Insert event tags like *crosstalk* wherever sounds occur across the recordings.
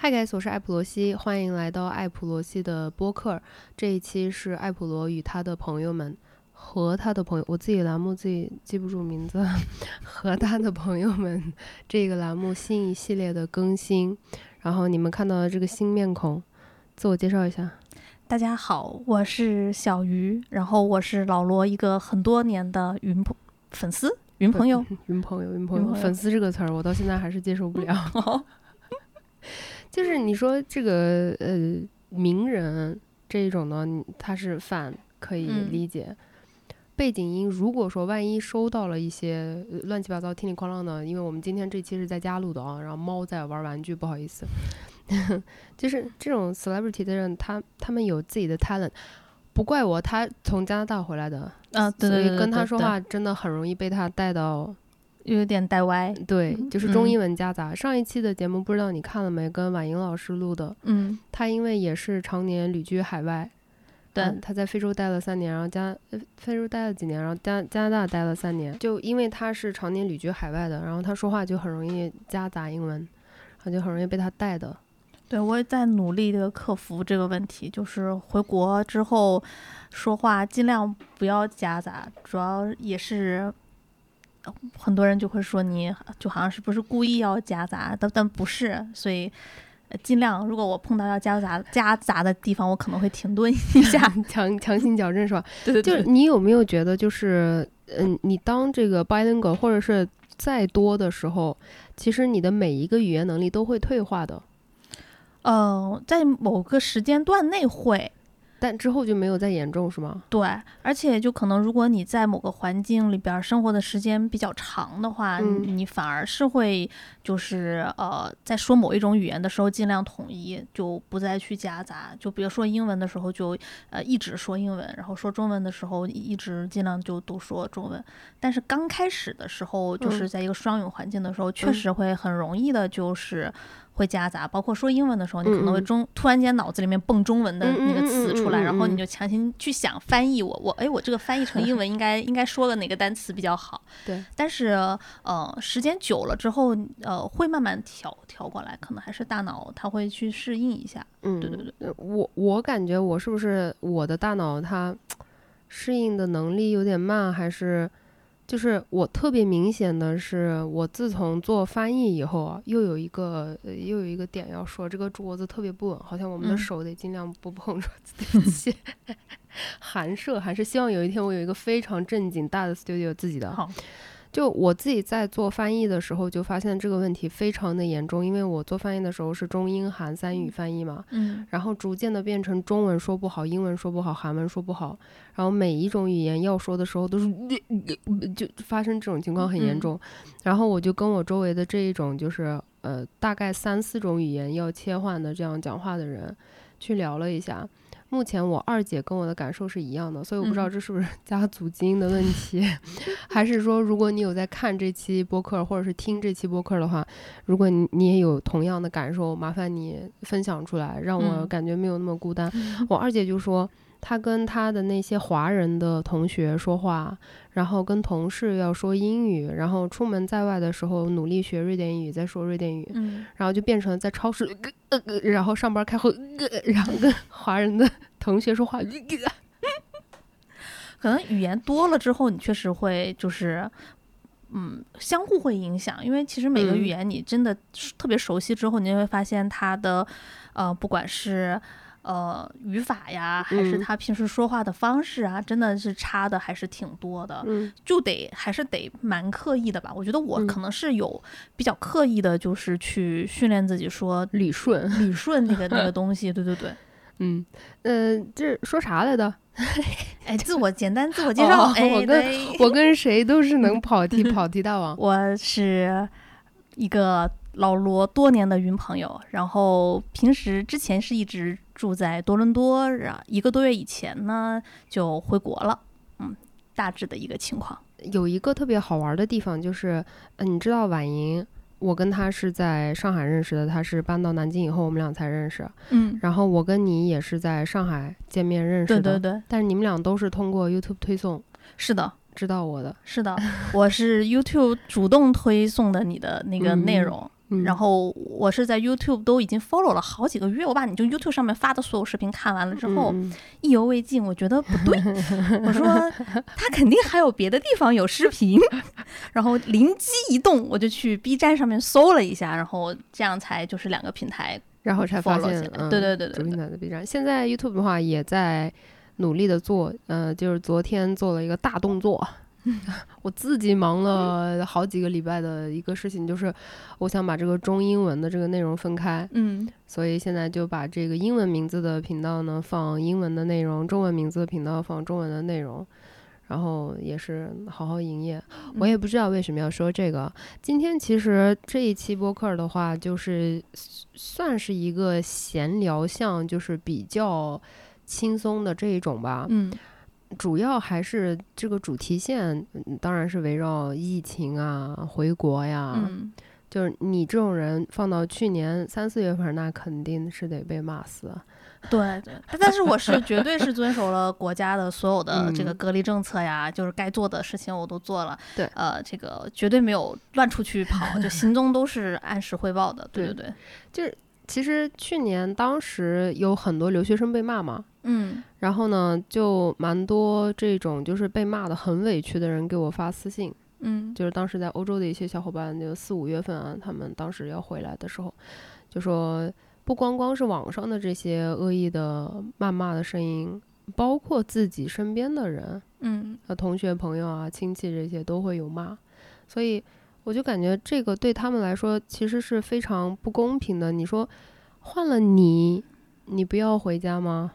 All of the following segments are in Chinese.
嗨，guys，我是艾普罗西，欢迎来到艾普罗西的播客。这一期是艾普罗与他的朋友们和他的朋友，我自己栏目自己记不住名字，和他的朋友们这个栏目新一系列的更新。然后你们看到的这个新面孔，自我介绍一下。大家好，我是小鱼，然后我是老罗一个很多年的云朋粉丝。*laughs* 云朋友，云朋友，云朋友，粉丝这个词儿，我到现在还是接受不了。*laughs* *laughs* 就是你说这个呃名人这一种呢，他是反可以理解。背景音如果说万一收到了一些乱七八糟、听里哐啷的，因为我们今天这期是在家录的啊，然后猫在玩玩具，不好意思。*laughs* 就是这种 celebrity 的人，他他们有自己的 talent。不怪我，他从加拿大回来的，啊，对对对，跟他说话真的很容易被他带到，有点带歪。对，就是中英文夹杂。上一期的节目不知道你看了没？跟婉莹老师录的，嗯，他因为也是常年旅居海外，对，他在非洲待了三年，然后加非洲待了几年，然后加加拿大待了三年。就因为他是常年旅居海外的，然后他说话就很容易夹杂英文，然后就很容易被他带的。对，我也在努力的克服这个问题，就是回国之后说话尽量不要夹杂，主要也是很多人就会说你就好像是不是故意要夹杂，但但不是，所以尽量如果我碰到要夹杂夹杂的地方，我可能会停顿一下，*laughs* 强强行矫正是吧？*laughs* 对对对。就你有没有觉得，就是嗯，你当这个 bilingual 或者是再多的时候，其实你的每一个语言能力都会退化的。嗯，在某个时间段内会，但之后就没有再严重，是吗？对，而且就可能如果你在某个环境里边生活的时间比较长的话，你反而是会就是呃，在说某一种语言的时候尽量统一，就不再去夹杂。就比如说英文的时候，就呃一直说英文，然后说中文的时候一直尽量就都说中文。但是刚开始的时候，就是在一个双语环境的时候，确实会很容易的，就是。会夹杂，包括说英文的时候，你可能会中突然间脑子里面蹦中文的那个词出来，然后你就强行去想翻译我我哎我这个翻译成英文应该应该说的哪个单词比较好？*laughs* 对，但是呃时间久了之后呃会慢慢调调过来，可能还是大脑它会去适应一下。嗯，对对对，我我感觉我是不是我的大脑它适应的能力有点慢，还是？就是我特别明显的是，我自从做翻译以后啊，又有一个又有一个点要说，这个桌子特别不稳，好像我们的手得尽量不碰桌子。对不起，寒舍还是希望有一天我有一个非常正经大的 studio 自己的。好。就我自己在做翻译的时候，就发现这个问题非常的严重，因为我做翻译的时候是中英韩三语翻译嘛，嗯，然后逐渐的变成中文说不好，英文说不好，韩文说不好，然后每一种语言要说的时候都是就发生这种情况很严重，然后我就跟我周围的这一种就是呃大概三四种语言要切换的这样讲话的人去聊了一下。目前我二姐跟我的感受是一样的，所以我不知道这是不是 *laughs* 家族基因的问题，*laughs* 还是说如果你有在看这期播客或者是听这期播客的话，如果你你也有同样的感受，麻烦你分享出来，让我感觉没有那么孤单。我二姐就说。他跟他的那些华人的同学说话，然后跟同事要说英语，然后出门在外的时候努力学瑞典语，再说瑞典语，然后就变成在超市，然后上班开会，然后跟华人的同学说话，可能语言多了之后，你确实会就是，嗯，相互会影响，因为其实每个语言你真的特别熟悉之后，你就会发现它的，呃，不管是。呃，语法呀，还是他平时说话的方式啊，真的是差的还是挺多的，就得还是得蛮刻意的吧。我觉得我可能是有比较刻意的，就是去训练自己说理顺理顺那个 *laughs* 那个东西。对对对，嗯，呃，这说啥来的？*laughs* 哎，自我简单自我 *laughs* 介绍。哎我跟我跟谁都是能跑题跑题大王。我是一个。老罗多年的云朋友，然后平时之前是一直住在多伦多，然一个多月以前呢就回国了，嗯，大致的一个情况。有一个特别好玩的地方就是，嗯，你知道婉莹，我跟她是在上海认识的，她是搬到南京以后我们俩才认识，嗯，然后我跟你也是在上海见面认识的，对对对，但是你们俩都是通过 YouTube 推送，是的，知道我的，是的，我是 YouTube 主动推送的你的那个内容。然后我是在 YouTube 都已经 follow 了好几个月，我把你就 YouTube 上面发的所有视频看完了之后，意犹未尽，我觉得不对，我说 *laughs* 他肯定还有别的地方有视频，*laughs* 然后灵机一动，我就去 B 站上面搜了一下，然后这样才就是两个平台，然后才发现，对对对对，平台的 B 站，现在 YouTube 的话也在努力的做，呃，就是昨天做了一个大动作。*laughs* 我自己忙了好几个礼拜的一个事情，就是我想把这个中英文的这个内容分开，嗯，所以现在就把这个英文名字的频道呢放英文的内容，中文名字的频道放中文的内容，然后也是好好营业。我也不知道为什么要说这个。今天其实这一期播客的话，就是算是一个闲聊，像就是比较轻松的这一种吧，嗯。主要还是这个主题线，当然是围绕疫情啊、回国呀。嗯，就是你这种人放到去年三四月份，那肯定是得被骂死。*laughs* 对对，但是我是绝对是遵守了国家的所有的这个隔离政策呀，就是该做的事情我都做了。对，呃，这个绝对没有乱出去跑，就行踪都是按时汇报的。对对对，就是。其实去年当时有很多留学生被骂嘛，嗯，然后呢，就蛮多这种就是被骂的很委屈的人给我发私信，嗯，就是当时在欧洲的一些小伙伴，就四五月份啊，他们当时要回来的时候，就说不光光是网上的这些恶意的谩骂的声音，包括自己身边的人，嗯，同学朋友啊、亲戚这些都会有骂，所以。我就感觉这个对他们来说其实是非常不公平的。你说换了你，你不要回家吗？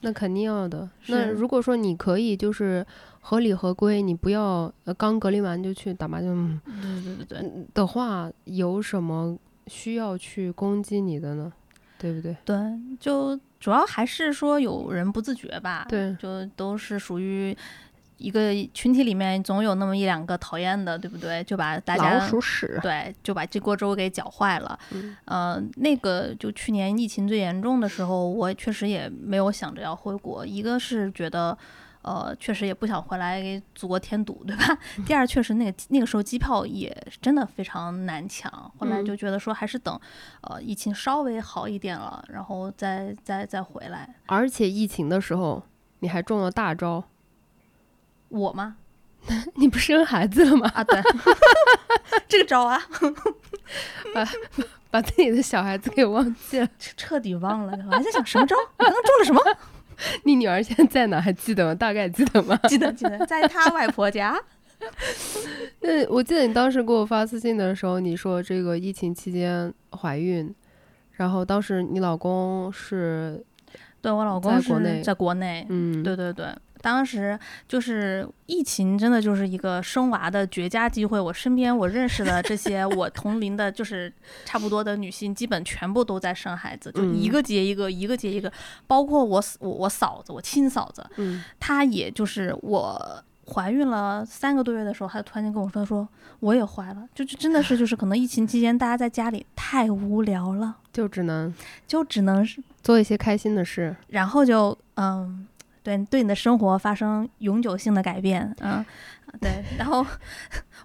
那肯定要的。那如果说你可以就是合理合规，你不要呃刚隔离完就去打麻将，对对对对的话，有什么需要去攻击你的呢？对不对？对，就主要还是说有人不自觉吧。对，就都是属于。一个群体里面总有那么一两个讨厌的，对不对？就把大家老鼠屎，对，就把这锅粥给搅坏了。嗯，那个就去年疫情最严重的时候，我确实也没有想着要回国。一个是觉得，呃，确实也不想回来给祖国添堵，对吧？*laughs* 第二，确实那个那个时候机票也真的非常难抢。后来就觉得说，还是等，呃，疫情稍微好一点了，然后再再再回来。而且疫情的时候，你还中了大招。我吗？*laughs* 你不生孩子了吗？啊，对，*laughs* 这个招啊，把把自己的小孩子给忘记了，彻底忘了。我还在想什么招？我刚刚中了什么？*laughs* 你女儿现在在哪？还记得吗？大概记得吗？记得，记得，在她外婆家。那我记得你当时给我发私信的时候，你说这个疫情期间怀孕，然后当时你老公是，对我老公是在国内，嗯，对对对。当时就是疫情，真的就是一个生娃的绝佳机会。我身边我认识的这些 *laughs* 我同龄的，就是差不多的女性，基本全部都在生孩子，就一个接一个，一个接一个。包括我我我嫂子，我亲嫂子，她也就是我怀孕了三个多月的时候，她突然间跟我说，她说我也怀了，就就真的是就是可能疫情期间大家在家里太无聊了，就只能就只能是做一些开心的事，然后就嗯。对，对你的生活发生永久性的改变，嗯，对。然后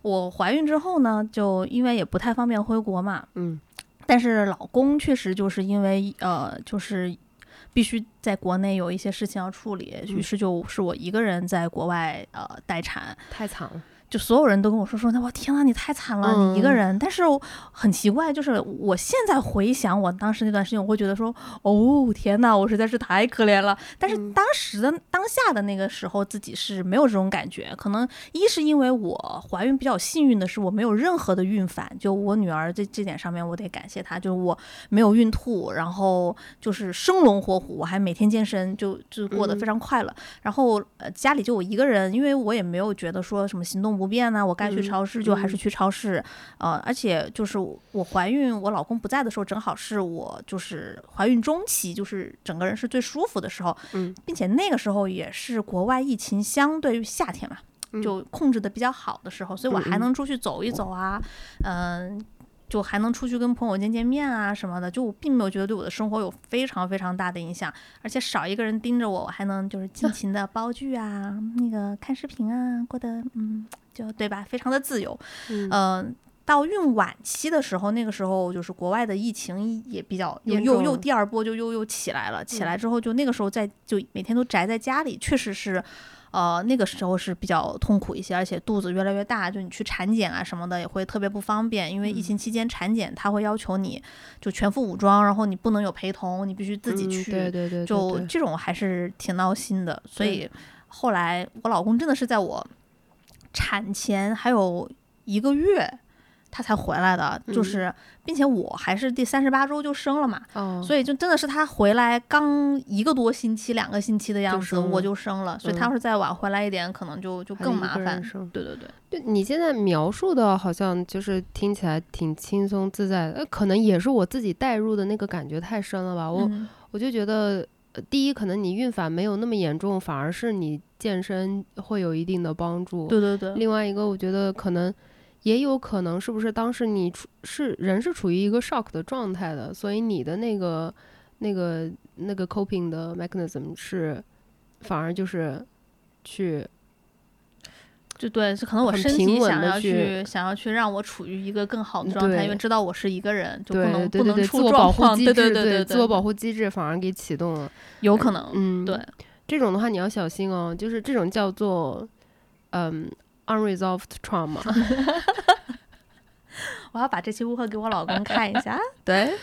我怀孕之后呢，就因为也不太方便回国嘛，嗯，但是老公确实就是因为呃，就是必须在国内有一些事情要处理，于是就是我一个人在国外呃待产，太惨了。就所有人都跟我说说，那我天呐，你太惨了，你一个人。但是很奇怪，就是我现在回想我当时那段时间，我会觉得说，哦天呐，我实在是太可怜了。但是当时的当下的那个时候，自己是没有这种感觉。可能一是因为我怀孕比较幸运的是，我没有任何的孕反。就我女儿这这点上面，我得感谢她，就是我没有孕吐，然后就是生龙活虎，我还每天健身，就就过得非常快乐。然后呃家里就我一个人，因为我也没有觉得说什么行动。不变呢，我该去超市就还是去超市，呃，而且就是我怀孕，我老公不在的时候，正好是我就是怀孕中期，就是整个人是最舒服的时候，嗯，并且那个时候也是国外疫情相对于夏天嘛，就控制的比较好的时候，所以我还能出去走一走啊，嗯。就还能出去跟朋友见见面啊什么的，就我并没有觉得对我的生活有非常非常大的影响，而且少一个人盯着我，我还能就是尽 *laughs* 情的煲剧啊，那个看视频啊，过得嗯，就对吧，非常的自由。嗯，到孕晚期的时候，那个时候就是国外的疫情也比较又又又第二波就又又起来了，起来之后就那个时候在就每天都宅在家里，确实是。呃，那个时候是比较痛苦一些，而且肚子越来越大，就你去产检啊什么的也会特别不方便，因为疫情期间产检他会要求你就全副武装，然后你不能有陪同，你必须自己去，对对对，就这种还是挺闹心的。所以后来我老公真的是在我产前还有一个月。他才回来的，就是，并且我还是第三十八周就生了嘛，所以就真的是他回来刚一个多星期、两个星期的样子，我就生了。所以他要是再晚回来一点，可能就就更麻烦。对对对，对你现在描述的好像就是听起来挺轻松自在的，可能也是我自己带入的那个感觉太深了吧。我我就觉得，第一，可能你孕反没有那么严重，反而是你健身会有一定的帮助。对对对。另外一个，我觉得可能。也有可能是不是当时你处是人是处于一个 shock 的状态的，所以你的那个那个那个 coping 的 mechanism 是反而就是去就对，是可能我身体想要去想要去让我处于一个更好的状态，因为知道我是一个人，就不能不能出状况，对对对对，自我保护机制反而给启动了，有可能，嗯，对，这种的话你要小心哦，就是这种叫做嗯。Unresolved trauma，*laughs* *laughs* 我要把这期误会给我老公看一下。*laughs* 对，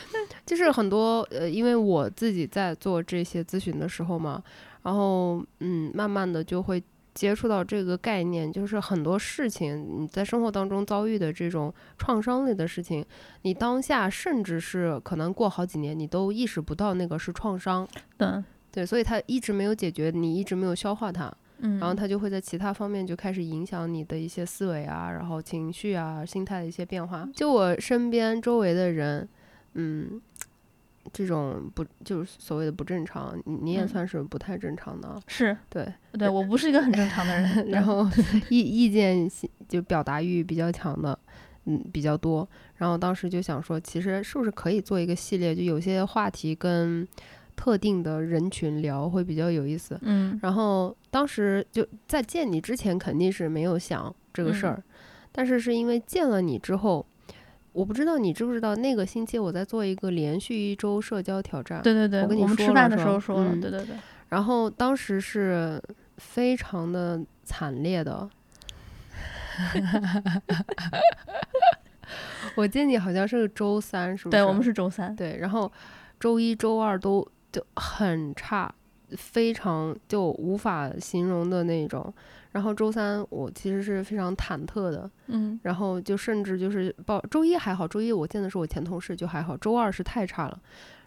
就是很多呃，因为我自己在做这些咨询的时候嘛，然后嗯，慢慢的就会接触到这个概念，就是很多事情你在生活当中遭遇的这种创伤类的事情，你当下甚至是可能过好几年，你都意识不到那个是创伤。对对，所以它一直没有解决，你一直没有消化它。嗯然后它就会在其他方面就开始影响你的一些思维啊，然后情绪啊、心态的一些变化。就我身边周围的人，嗯，这种不就是所谓的不正常，你也算是不太正常的。是对，对我不是一个很正常的人。*laughs* 然后意意见就表达欲比较强的，嗯，比较多。然后当时就想说，其实是不是可以做一个系列，就有些话题跟。特定的人群聊会比较有意思，嗯，然后当时就在见你之前肯定是没有想这个事儿，但是是因为见了你之后，我不知道你知不知道那个星期我在做一个连续一周社交挑战，对对对，我跟你们吃饭的时候说了，对对对，然后当时是非常的惨烈的，*laughs* 我见你好像是周三，是不是？对我们是周三，对，然后周一周二都。就很差，非常就无法形容的那种。然后周三我其实是非常忐忑的，嗯，然后就甚至就是报周一还好，周一我见的是我前同事就还好，周二是太差了。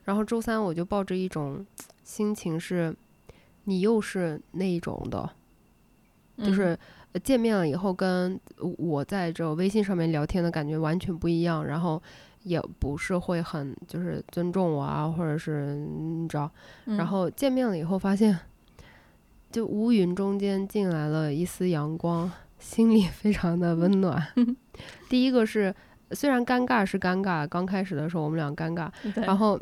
然后周三我就抱着一种心情是，你又是那一种的，就是见面了以后跟我在这微信上面聊天的感觉完全不一样，然后。也不是会很就是尊重我啊，或者是你知道，然后见面了以后发现，就乌云中间进来了一丝阳光，心里非常的温暖。*laughs* 第一个是虽然尴尬是尴尬，刚开始的时候我们俩尴尬，然后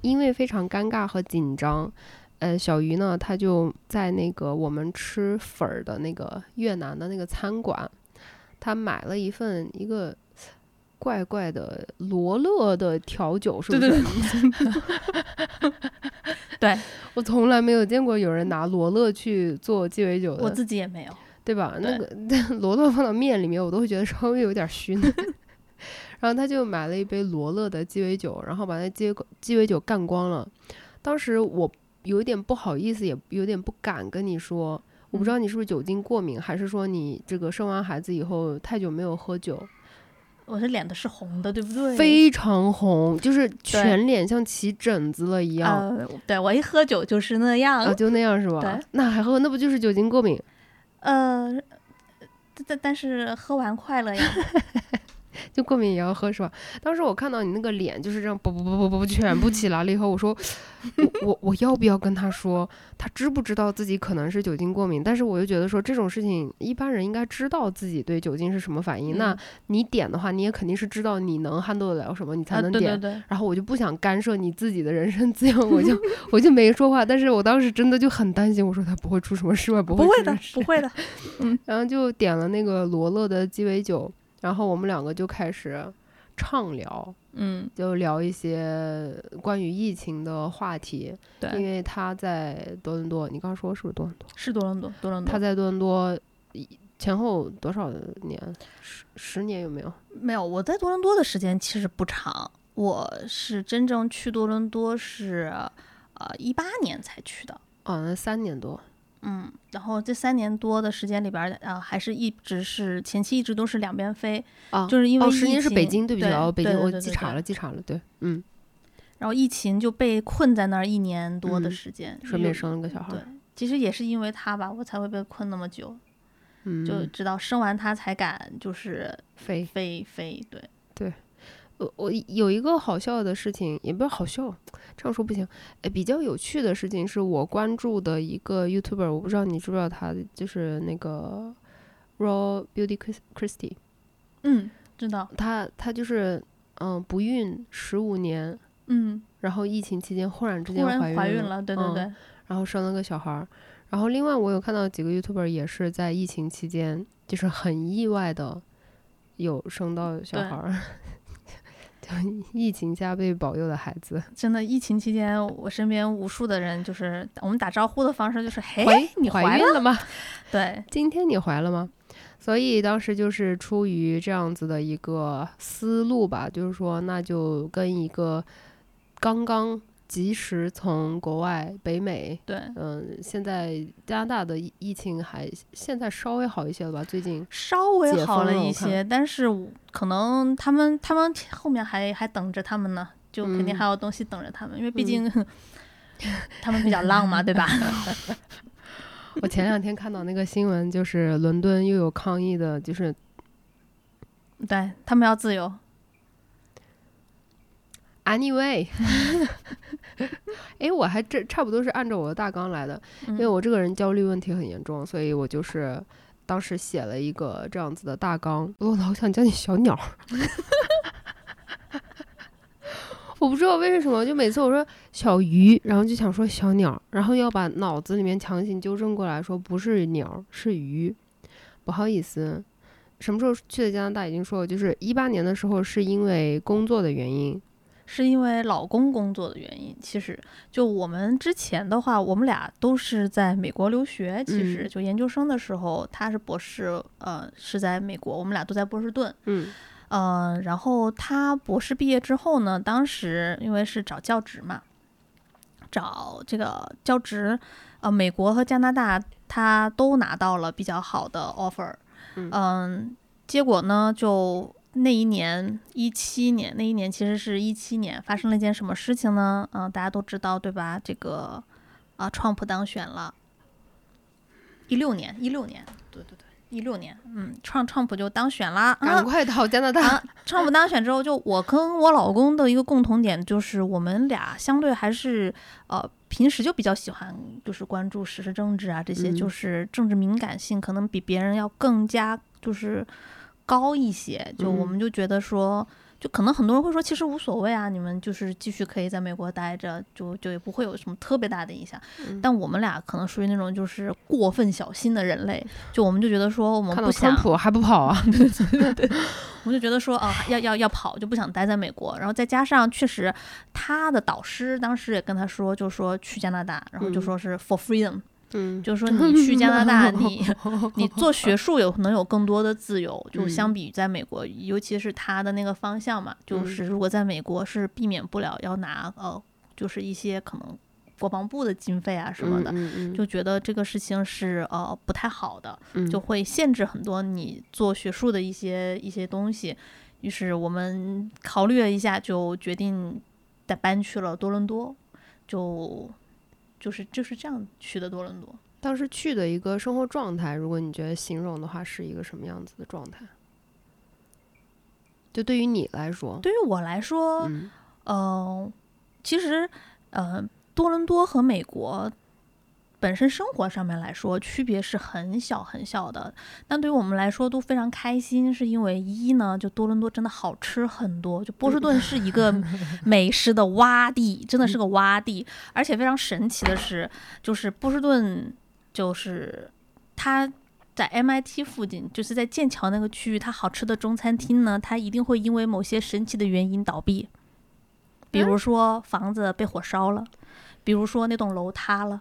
因为非常尴尬和紧张，呃，小鱼呢他就在那个我们吃粉儿的那个越南的那个餐馆，他买了一份一个。怪怪的罗勒的调酒是不是？*laughs* 对，我从来没有见过有人拿罗勒去做鸡尾酒的，我自己也没有，对吧？那个 *laughs* 罗勒放到面里面，我都会觉得稍微有点熏。*laughs* 然后他就买了一杯罗勒的鸡尾酒，然后把那鸡鸡尾酒干光了。当时我有一点不好意思，也有点不敢跟你说，我不知道你是不是酒精过敏，还是说你这个生完孩子以后太久没有喝酒。我的脸都是红的，对不对？非常红，就是全脸像起疹子了一样。对我一喝酒就是那样，就那样是吧？对，那还喝，那不就是酒精过敏？呃，但但是喝完快乐呀。*laughs* *laughs* 就过敏也要喝是吧？当时我看到你那个脸就是这样，啵啵啵啵啵全部起来了以后，我说我我我要不要跟他说？他知不知道自己可能是酒精过敏？但是我又觉得说这种事情一般人应该知道自己对酒精是什么反应。那你点的话，你也肯定是知道你能 handle 得了什么，你才能点。然后我就不想干涉你自己的人身自由，我就 *laughs* 我就没说话。但是我当时真的就很担心，我说他不会出什么事吧？不会的，不会的。*laughs* 嗯，然后就点了那个罗勒的鸡尾酒。然后我们两个就开始畅聊，嗯，就聊一些关于疫情的话题。对，因为他在多伦多，你刚刚说是不是多伦多？是多伦多，多伦多。他在多伦多前后多少年？十十年有没有？没有，我在多伦多的时间其实不长。我是真正去多伦多是，呃，一八年才去的。哦，那三年多。嗯，然后这三年多的时间里边，呃，还是一直是前期一直都是两边飞，啊，就是因为哦，十年是北京，对不起，哦，北京，我记岔了，记岔了，对，嗯。然后疫情就被困在那儿一年多的时间，顺便生了个小孩。对，其实也是因为他吧，我才会被困那么久。嗯，就直到生完他才敢就是飞飞飞，对对。我我有一个好笑的事情，也不是好笑，这样说不行。哎，比较有趣的事情是我关注的一个 YouTuber，我不知道你知不知道他，就是那个 Raw Beauty Christie。嗯，知道。他他就是嗯不孕十五年，嗯，然后疫情期间忽然之间怀孕了，对对对，然后生了个小孩儿。然后另外我有看到几个 YouTuber 也是在疫情期间，就是很意外的有生到小孩儿。*laughs* 疫情加被保佑的孩子，真的。疫情期间，我身边无数的人，就是我们打招呼的方式就是：“嘿，你怀孕了吗？” *laughs* 对，今天你怀了吗？所以当时就是出于这样子的一个思路吧，就是说，那就跟一个刚刚。及时从国外北美，对，嗯，现在加拿大的疫情还现在稍微好一些了吧？最近稍微好了一些，但是可能他们他们后面还还等着他们呢，就肯定还有东西等着他们，因为毕竟 *laughs* 他们比较浪嘛，对吧？*laughs* 我前两天看到那个新闻，就是伦敦又有抗议的，就是对他们要自由。Anyway，*laughs* 哎，我还这差不多是按照我的大纲来的，因为我这个人焦虑问题很严重，所以我就是当时写了一个这样子的大纲。我老想叫你小鸟，*laughs* 我不知道为什么，就每次我说小鱼，然后就想说小鸟，然后要把脑子里面强行纠正过来说不是鸟是鱼，不好意思。什么时候去的加拿大？已经说了，就是一八年的时候，是因为工作的原因。是因为老公工作的原因，其实就我们之前的话，我们俩都是在美国留学。其实就研究生的时候，他是博士，呃，是在美国，我们俩都在波士顿。嗯，呃，然后他博士毕业之后呢，当时因为是找教职嘛，找这个教职，呃，美国和加拿大他都拿到了比较好的 offer。嗯，结果呢就。那一年，一七年，那一年其实是一七年，发生了一件什么事情呢？嗯，大家都知道，对吧？这个啊，Trump 当选了。一六年，一六年，对对对，一六年，嗯，Trump Trump 就当选了。赶快到加拿大。Trump 当选之后，就我跟我老公的一个共同点就是，我们俩相对还是呃，平时就比较喜欢就是关注时事政治啊，这些就是政治敏感性可能比别人要更加就是。高一些，就我们就觉得说，就可能很多人会说，其实无所谓啊，你们就是继续可以在美国待着，就就也不会有什么特别大的影响。但我们俩可能属于那种就是过分小心的人类，就我们就觉得说，我们不想还不跑啊，*laughs* 对，我们就觉得说，啊，要要要跑，就不想待在美国。然后再加上确实他的导师当时也跟他说，就说去加拿大，然后就说是 for freedom。嗯，就是说你去加拿大，你 *laughs* 你做学术有能有更多的自由，就相比于在美国，尤其是他的那个方向嘛，就是如果在美国是避免不了要拿呃，就是一些可能国防部的经费啊什么的，就觉得这个事情是呃不太好的，就会限制很多你做学术的一些一些东西。于是我们考虑了一下，就决定再搬去了多伦多，就。就是就是这样去的多伦多。当时去的一个生活状态，如果你觉得形容的话，是一个什么样子的状态？就对于你来说，对于我来说，嗯，其实，呃，多伦多和美国。本身生活上面来说，区别是很小很小的，但对于我们来说都非常开心，是因为一呢，就多伦多真的好吃很多，就波士顿是一个 *laughs* 美食的洼地，真的是个洼地，而且非常神奇的是，就是波士顿，就是它。在 MIT 附近，就是在剑桥那个区域，它好吃的中餐厅呢，它一定会因为某些神奇的原因倒闭，比如说房子被火烧了，比如说那栋楼塌了。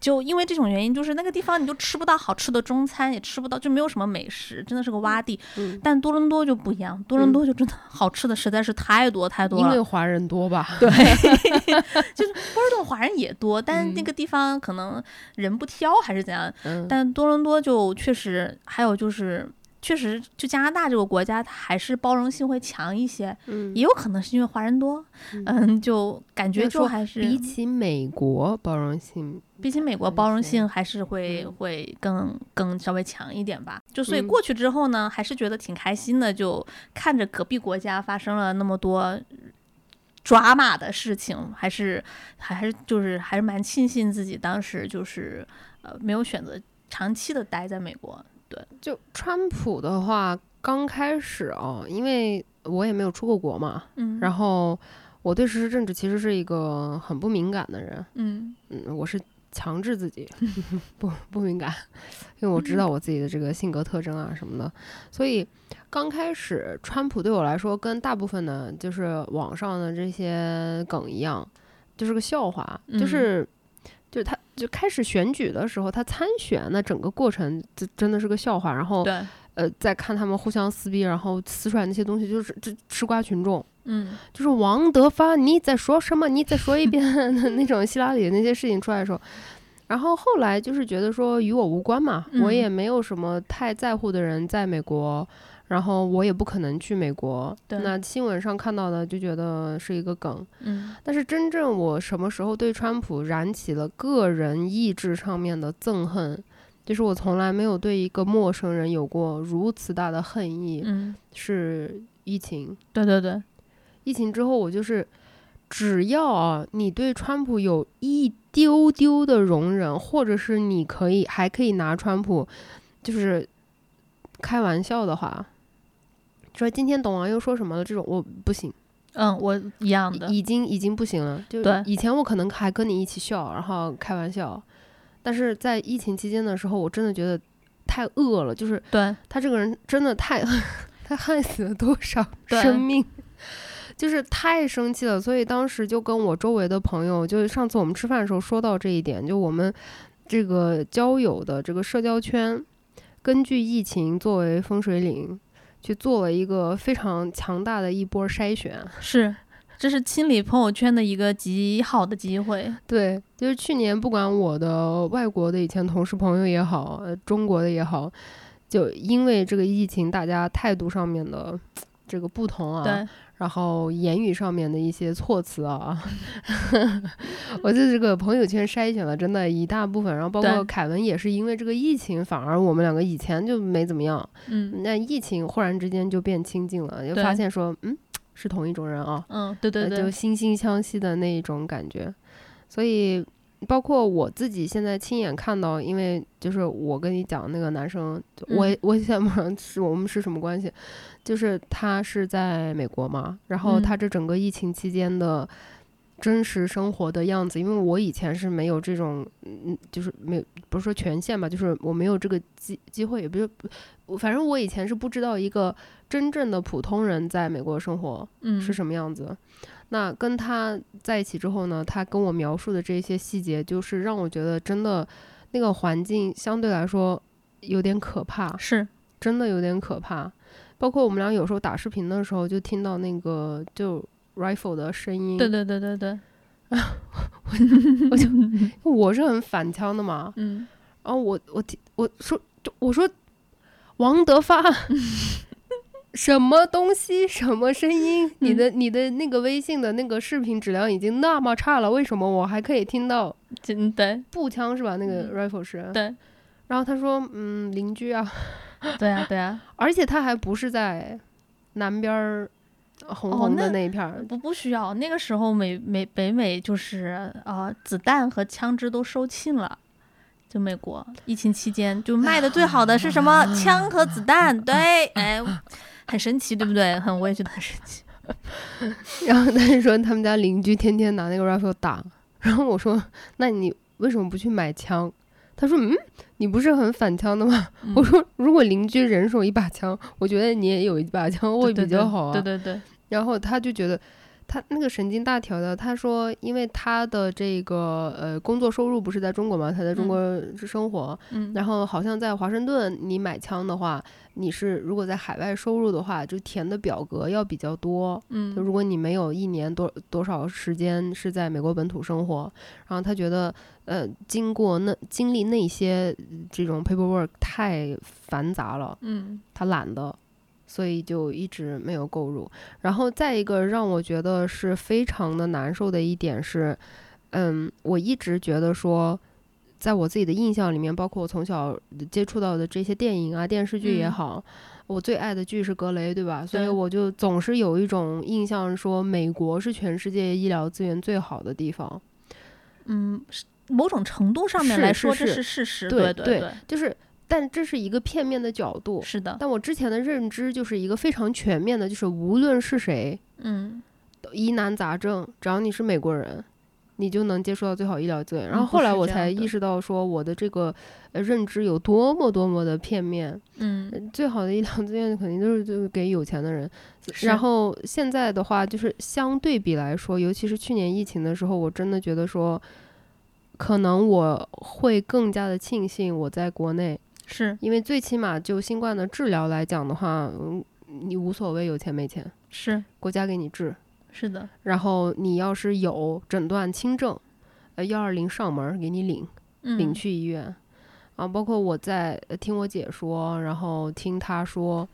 就因为这种原因，就是那个地方你就吃不到好吃的中餐，也吃不到，就没有什么美食，真的是个洼地。但多伦多就不一样，多伦多就真的好吃的实在是太多太多了。因为华人多吧？对，*laughs* 就是波士顿华人也多，但那个地方可能人不挑还是怎样。但多伦多就确实，还有就是。确实，就加拿大这个国家，它还是包容性会强一些。嗯，也有可能是因为华人多。嗯，就感觉就还是比起美国包容性，比起美国包容性还是会会更更稍微强一点吧。就所以过去之后呢，还是觉得挺开心的。就看着隔壁国家发生了那么多抓马的事情，还是还是就是还是蛮庆幸自己当时就是呃没有选择长期的待在美国。对，就川普的话，刚开始哦，因为我也没有出过国嘛，嗯，然后我对时事政治其实是一个很不敏感的人，嗯。嗯，我是强制自己不不敏感，因为我知道我自己的这个性格特征啊什么的，所以刚开始川普对我来说，跟大部分的就是网上的这些梗一样，就是个笑话，就是。就是他，就开始选举的时候，他参选那整个过程，这真的是个笑话。然后，呃，再看他们互相撕逼，然后撕出来那些东西，就是这吃瓜群众。嗯，就是王德发，你在说什么？你再说一遍 *laughs* 那种希拉里那些事情出来的时候，然后后来就是觉得说与我无关嘛，我也没有什么太在乎的人在美国。然后我也不可能去美国，那新闻上看到的就觉得是一个梗，嗯，但是真正我什么时候对川普燃起了个人意志上面的憎恨，就是我从来没有对一个陌生人有过如此大的恨意，嗯，是疫情，对对对，疫情之后我就是，只要啊你对川普有一丢丢的容忍，或者是你可以还可以拿川普，就是开玩笑的话。说今天董王又说什么了？这种我不行。嗯，我一样的，已经已经不行了。就以前我可能还跟你一起笑，然后开玩笑，但是在疫情期间的时候，我真的觉得太恶了。就是对他这个人真的太 *laughs* 他害死了多少生命，就是太生气了。所以当时就跟我周围的朋友，就上次我们吃饭的时候说到这一点，就我们这个交友的这个社交圈，根据疫情作为分水岭。去做了一个非常强大的一波筛选，是，这是清理朋友圈的一个极好的机会。对，就是去年，不管我的外国的以前同事朋友也好，中国的也好，就因为这个疫情，大家态度上面的这个不同啊。对。然后言语上面的一些措辞啊，*laughs* 我就这个朋友圈筛选了真的一大部分，然后包括凯文也是因为这个疫情，反而我们两个以前就没怎么样，嗯，那疫情忽然之间就变亲近了，就发现说，嗯，是同一种人啊，嗯，对对对，就惺惺相惜的那一种感觉，所以。包括我自己现在亲眼看到，因为就是我跟你讲那个男生，我我想不上是我们是什么关系，就是他是在美国嘛，然后他这整个疫情期间的真实生活的样子，因为我以前是没有这种，嗯，就是没有不是说权限吧，就是我没有这个机机会，也不是，反正我以前是不知道一个真正的普通人在美国生活是什么样子。那跟他在一起之后呢，他跟我描述的这些细节，就是让我觉得真的那个环境相对来说有点可怕，是真的有点可怕。包括我们俩有时候打视频的时候，就听到那个就 rifle 的声音，对对对对对，我我就 *laughs* 我是很反枪的嘛，嗯，然后我我我说就我说王德发。*laughs* 什么东西？什么声音？你的你的那个微信的那个视频质量已经那么差了，为什么我还可以听到？真的步枪是吧？那个 rifle 是。对。然后他说：“嗯，邻居啊。”对啊，对啊。*laughs* 而且他还不是在南边儿红红的那一片儿。不不需要，那个时候美美北美就是啊，子弹和枪支都收罄了。就美国疫情期间，就卖的最好的是什么？枪和子弹。对，哎。很神奇，对不对？很，我也觉得很神奇。*laughs* 然后他就说他们家邻居天天拿那个 rifle 打，然后我说那你为什么不去买枪？他说：“嗯，你不是很反枪的吗？”我说：“如果邻居人手一把枪，我觉得你也有一把枪会比较好啊。”对对对。然后他就觉得。他那个神经大条的，他说，因为他的这个呃工作收入不是在中国嘛，他在中国生活，嗯，然后好像在华盛顿，你买枪的话，你是如果在海外收入的话，就填的表格要比较多，嗯，就如果你没有一年多多少时间是在美国本土生活，然后他觉得呃经过那经历那些这种 paperwork 太繁杂了，嗯，他懒得。所以就一直没有购入，然后再一个让我觉得是非常的难受的一点是，嗯，我一直觉得说，在我自己的印象里面，包括我从小接触到的这些电影啊、电视剧也好，我最爱的剧是《格雷》，对吧？所以我就总是有一种印象，说美国是全世界医疗资源最好的地方。嗯，某种程度上面来说，这是事实。对对对，就是。但这是一个片面的角度，是的。但我之前的认知就是一个非常全面的，就是无论是谁，嗯，疑难杂症，只要你是美国人，你就能接触到最好医疗资源。然后后来我才意识到，说我的这个认知有多么多么的片面。嗯，最好的医疗资源肯定就是就是给有钱的人。然后现在的话，就是相对比来说，尤其是去年疫情的时候，我真的觉得说，可能我会更加的庆幸我在国内。是因为最起码就新冠的治疗来讲的话，嗯，你无所谓有钱没钱，是国家给你治，是的。然后你要是有诊断轻症，呃，幺二零上门给你领，领去医院。啊，包括我在听我姐说，然后听她说，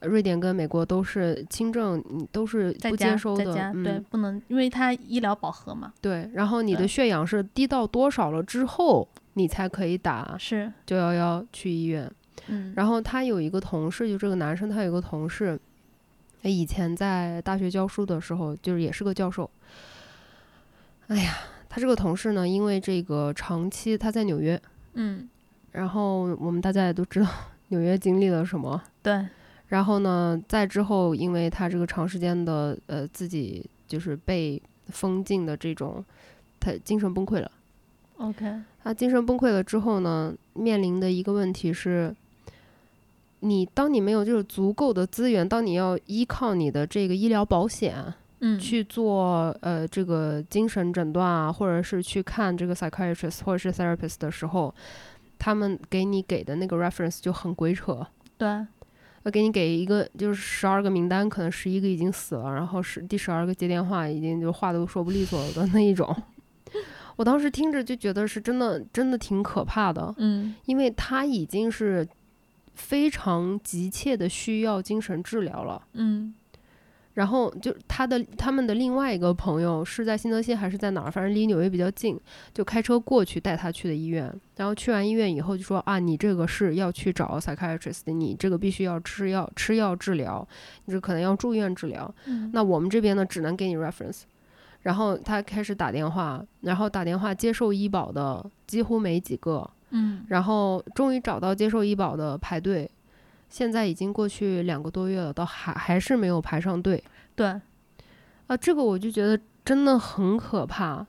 瑞典跟美国都是轻症，你都是不接收的，对，不能，因为它医疗饱和嘛。对，然后你的血氧是低到多少了之后。你才可以打是。九幺幺去医院，嗯，然后他有一个同事，就这个男生，他有一个同事，以前在大学教书的时候，就是也是个教授。哎呀，他这个同事呢，因为这个长期他在纽约，嗯，然后我们大家也都知道 *laughs* 纽约经历了什么，对，然后呢，在之后，因为他这个长时间的呃自己就是被封禁的这种，他精神崩溃了。OK，他精神崩溃了之后呢，面临的一个问题是，你当你没有就是足够的资源，当你要依靠你的这个医疗保险，嗯，去做呃这个精神诊断啊，或者是去看这个 psychiatrist 或者是 therapist 的时候，他们给你给的那个 reference 就很鬼扯。对，要给你给一个就是十二个名单，可能十一个已经死了，然后十第十二个接电话已经就话都说不利索了的那一种。我当时听着就觉得是真的，真的挺可怕的。嗯，因为他已经是非常急切的需要精神治疗了。嗯，然后就他的他们的另外一个朋友是在新泽西还是在哪儿？反正离纽约比较近，就开车过去带他去的医院。然后去完医院以后就说啊，你这个是要去找 psychiatrist，你这个必须要吃药吃药治疗，你这可能要住院治疗。嗯，那我们这边呢，只能给你 reference。然后他开始打电话，然后打电话接受医保的几乎没几个，嗯，然后终于找到接受医保的排队，现在已经过去两个多月了，都还还是没有排上队。对，啊，这个我就觉得真的很可怕。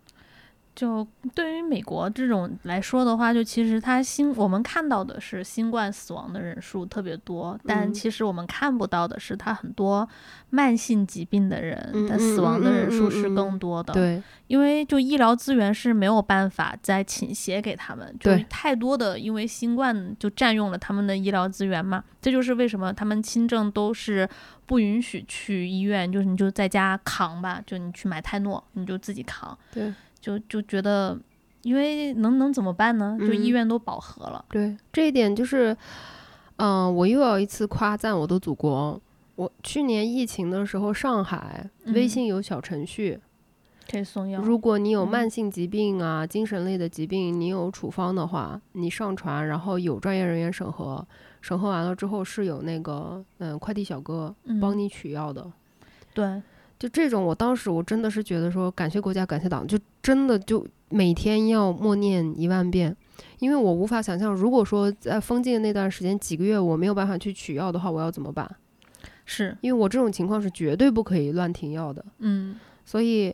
就对于美国这种来说的话，就其实它新我们看到的是新冠死亡的人数特别多，但其实我们看不到的是它很多慢性疾病的人，他死亡的人数是更多的。对，因为就医疗资源是没有办法再倾斜给他们，就太多的因为新冠就占用了他们的医疗资源嘛。这就是为什么他们轻症都是不允许去医院，就是你就在家扛吧，就你去买泰诺，你就自己扛。对。就就觉得，因为能能怎么办呢？就医院都饱和了。对，这一点就是，嗯，我又要一次夸赞我的祖国。我去年疫情的时候，上海微信有小程序，可以送药。如果你有慢性疾病啊、精神类的疾病，你有处方的话，你上传，然后有专业人员审核，审核完了之后是有那个嗯快递小哥帮你取药的。对。就这种，我当时我真的是觉得说，感谢国家，感谢党，就真的就每天要默念一万遍，因为我无法想象，如果说在封禁的那段时间几个月我没有办法去取药的话，我要怎么办？是因为我这种情况是绝对不可以乱停药的。嗯，所以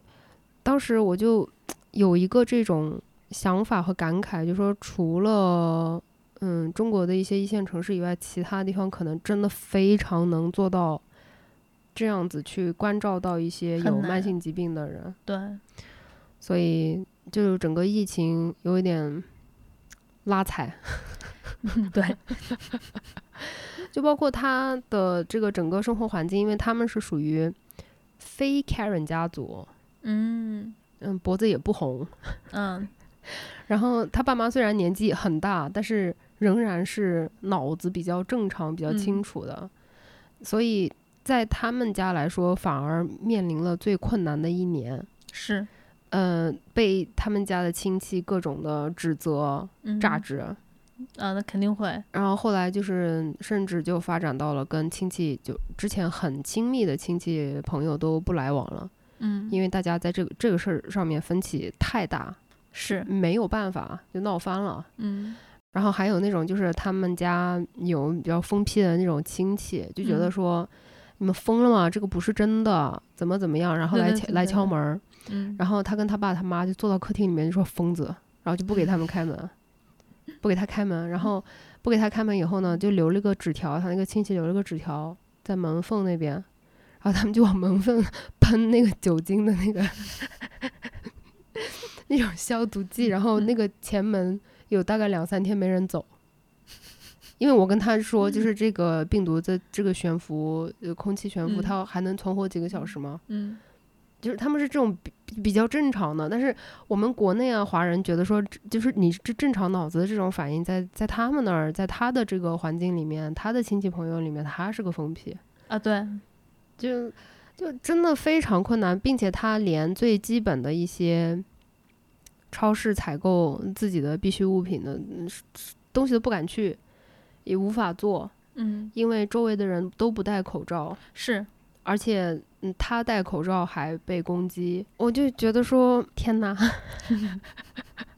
当时我就有一个这种想法和感慨，就说除了嗯中国的一些一线城市以外，其他地方可能真的非常能做到这样子去关照到一些有慢性疾病的人。对，所以就整个疫情有一点拉踩。*laughs* 对，*laughs* 就包括他的这个整个生活环境，因为他们是属于非 Karen 家族，嗯。嗯，脖子也不红，嗯，然后他爸妈虽然年纪很大，但是仍然是脑子比较正常、比较清楚的，所以在他们家来说，反而面临了最困难的一年，是，嗯，被他们家的亲戚各种的指责、榨汁。啊，那肯定会。然后后来就是，甚至就发展到了跟亲戚，就之前很亲密的亲戚朋友都不来往了。嗯，因为大家在这个这个事儿上面分歧太大，是没有办法，就闹翻了。嗯，然后还有那种就是他们家有比较疯批的那种亲戚，就觉得说你们疯了吗？这个不是真的，怎么怎么样？然后来来敲门。嗯，然后他跟他爸他妈就坐到客厅里面就说疯子，然后就不给他们开门。不给他开门，然后不给他开门以后呢，就留了个纸条，他那个亲戚留了个纸条在门缝那边，然后他们就往门缝喷那个酒精的那个 *laughs* 那种消毒剂，然后那个前门有大概两三天没人走，因为我跟他说，就是这个病毒在这个悬浮，呃，空气悬浮，它还能存活几个小时吗？嗯。就是他们是这种比比较正常的，但是我们国内啊，华人觉得说，就是你这正常脑子的这种反应，在在他们那儿，在他的这个环境里面，他的亲戚朋友里面，他是个疯批啊，对，就就真的非常困难，并且他连最基本的一些超市采购自己的必需物品的东西都不敢去，也无法做，嗯，因为周围的人都不戴口罩，是，而且。嗯，他戴口罩还被攻击，我就觉得说，天哪，*laughs*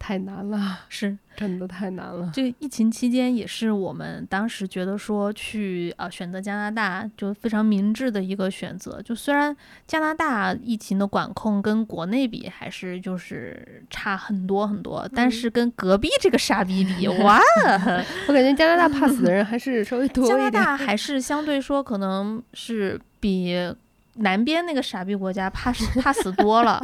太难了，是。真的太难了。这疫情期间也是我们当时觉得说去呃选择加拿大就非常明智的一个选择。就虽然加拿大疫情的管控跟国内比还是就是差很多很多，但是跟隔壁这个傻逼比，*laughs* 哇，我感觉加拿大怕死的人还是稍微多 *laughs* 一点。加拿大还是相对说可能是比南边那个傻逼国家怕死怕死多了。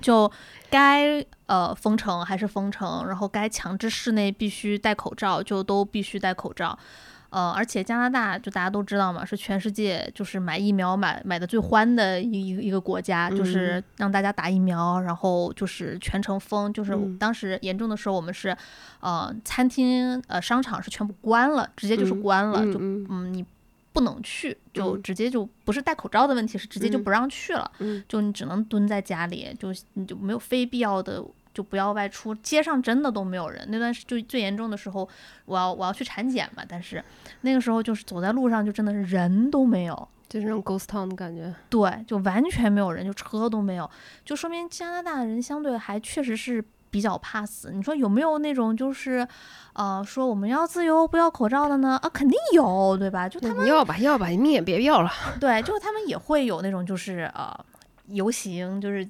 就该呃封城还是封城，然后该强制室内必须戴口罩就都必须戴口罩，呃，而且加拿大就大家都知道嘛，是全世界就是买疫苗买买的最欢的一一一个国家，就是让大家打疫苗，然后就是全程封，就是当时严重的时候我们是，呃，餐厅呃商场是全部关了，直接就是关了，就嗯你。不能去，就直接就不是戴口罩的问题，是直接就不让去了。就你只能蹲在家里，就你就没有非必要的，就不要外出。街上真的都没有人。那段就最严重的时候，我要我要去产检嘛，但是那个时候就是走在路上就真的是人都没有，就是那种 ghost town 的感觉。对，就完全没有人，就车都没有，就说明加拿大人相对还确实是。比较怕死，你说有没有那种就是，呃，说我们要自由不要口罩的呢？啊，肯定有，对吧？就他们要吧，要吧，你命也别要了。*laughs* 对，就他们也会有那种就是呃游行，就是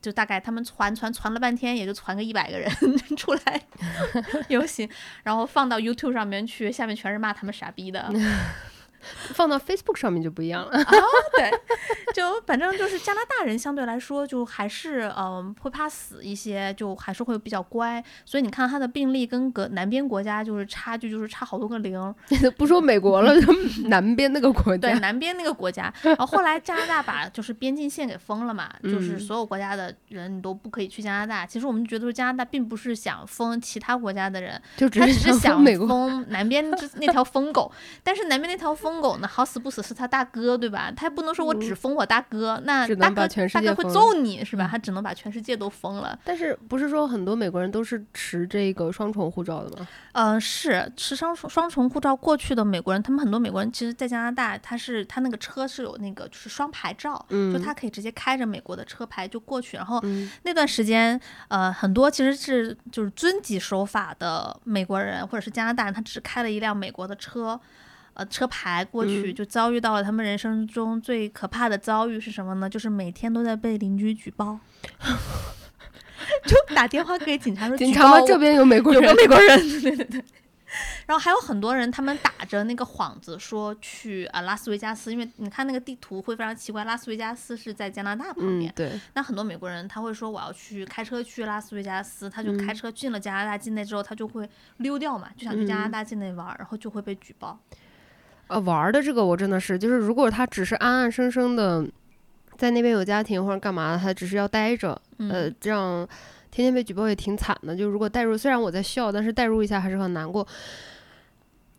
就大概他们传传传了半天，也就传个一百个人 *laughs* 出来 *laughs* 游行，然后放到 YouTube 上面去，下面全是骂他们傻逼的。放到 Facebook 上面就不一样了。啊，*laughs* 对，*laughs* 就反正就是加拿大人相对来说就还是嗯会怕死一些，就还是会比较乖。所以你看他的病例跟隔南边国家就是差距就是差好多个零。*laughs* 不说美国了，南边那个国家。对，南边那个国家。然后后来加拿大把就是边境线给封了嘛，就是所有国家的人你都不可以去加拿大。其实我们觉得说加拿大并不是想封其他国家的人，他只是想封南边那条疯狗。但是南边那条疯。疯狗呢，好死不死是他大哥，对吧？他也不能说我只封我大哥，那大哥大哥会揍你是吧？他只能把全世界都封了。但是不是说很多美国人都是持这个双重护照的吗？嗯，是持双重双重护照过去的美国人，他们很多美国人其实，在加拿大，他是他那个车是有那个就是双牌照，就他可以直接开着美国的车牌就过去。然后那段时间，呃，很多其实是就是遵纪守法的美国人或者是加拿大人，他只开了一辆美国的车。呃，车牌过去就遭遇到了他们人生中最可怕的遭遇是什么呢？就是每天都在被邻居举报。*laughs* 就打电话给警察说，*laughs* 警察这边有美国人，有个美国人，*laughs* 对对对。然后还有很多人，他们打着那个幌子说去啊拉斯维加斯，因为你看那个地图会非常奇怪，拉斯维加斯是在加拿大旁边。对。那很多美国人他会说我要去开车去拉斯维加斯，他就开车进了加拿大境内之后，他就会溜掉嘛，就想去加拿大境内玩，然后就会被举报。呃，玩的这个我真的是，就是如果他只是安安生生的在那边有家庭或者干嘛，他只是要待着，呃，这样天天被举报也挺惨的。就如果代入，虽然我在笑，但是代入一下还是很难过。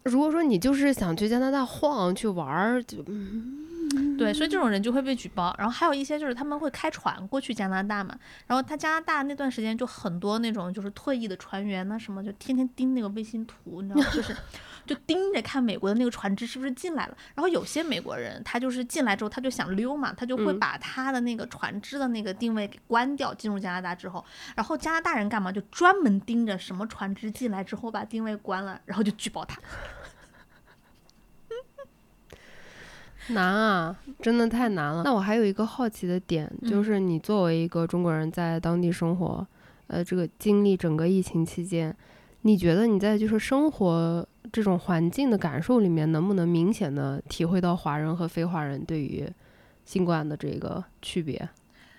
如果说你就是想去加拿大晃去玩儿，就对，所以这种人就会被举报。然后还有一些就是他们会开船过去加拿大嘛，然后他加拿大那段时间就很多那种就是退役的船员呢，什么就天天盯那个卫星图，你知道吗？就是。*laughs* 就盯着看美国的那个船只是不是进来了，然后有些美国人他就是进来之后他就想溜嘛，他就会把他的那个船只的那个定位给关掉。进入加拿大之后，然后加拿大人干嘛？就专门盯着什么船只进来之后把定位关了，然后就举报他。难啊，真的太难了。那我还有一个好奇的点，就是你作为一个中国人在当地生活，呃，这个经历整个疫情期间，你觉得你在就是生活？这种环境的感受里面，能不能明显的体会到华人和非华人对于新冠的这个区别？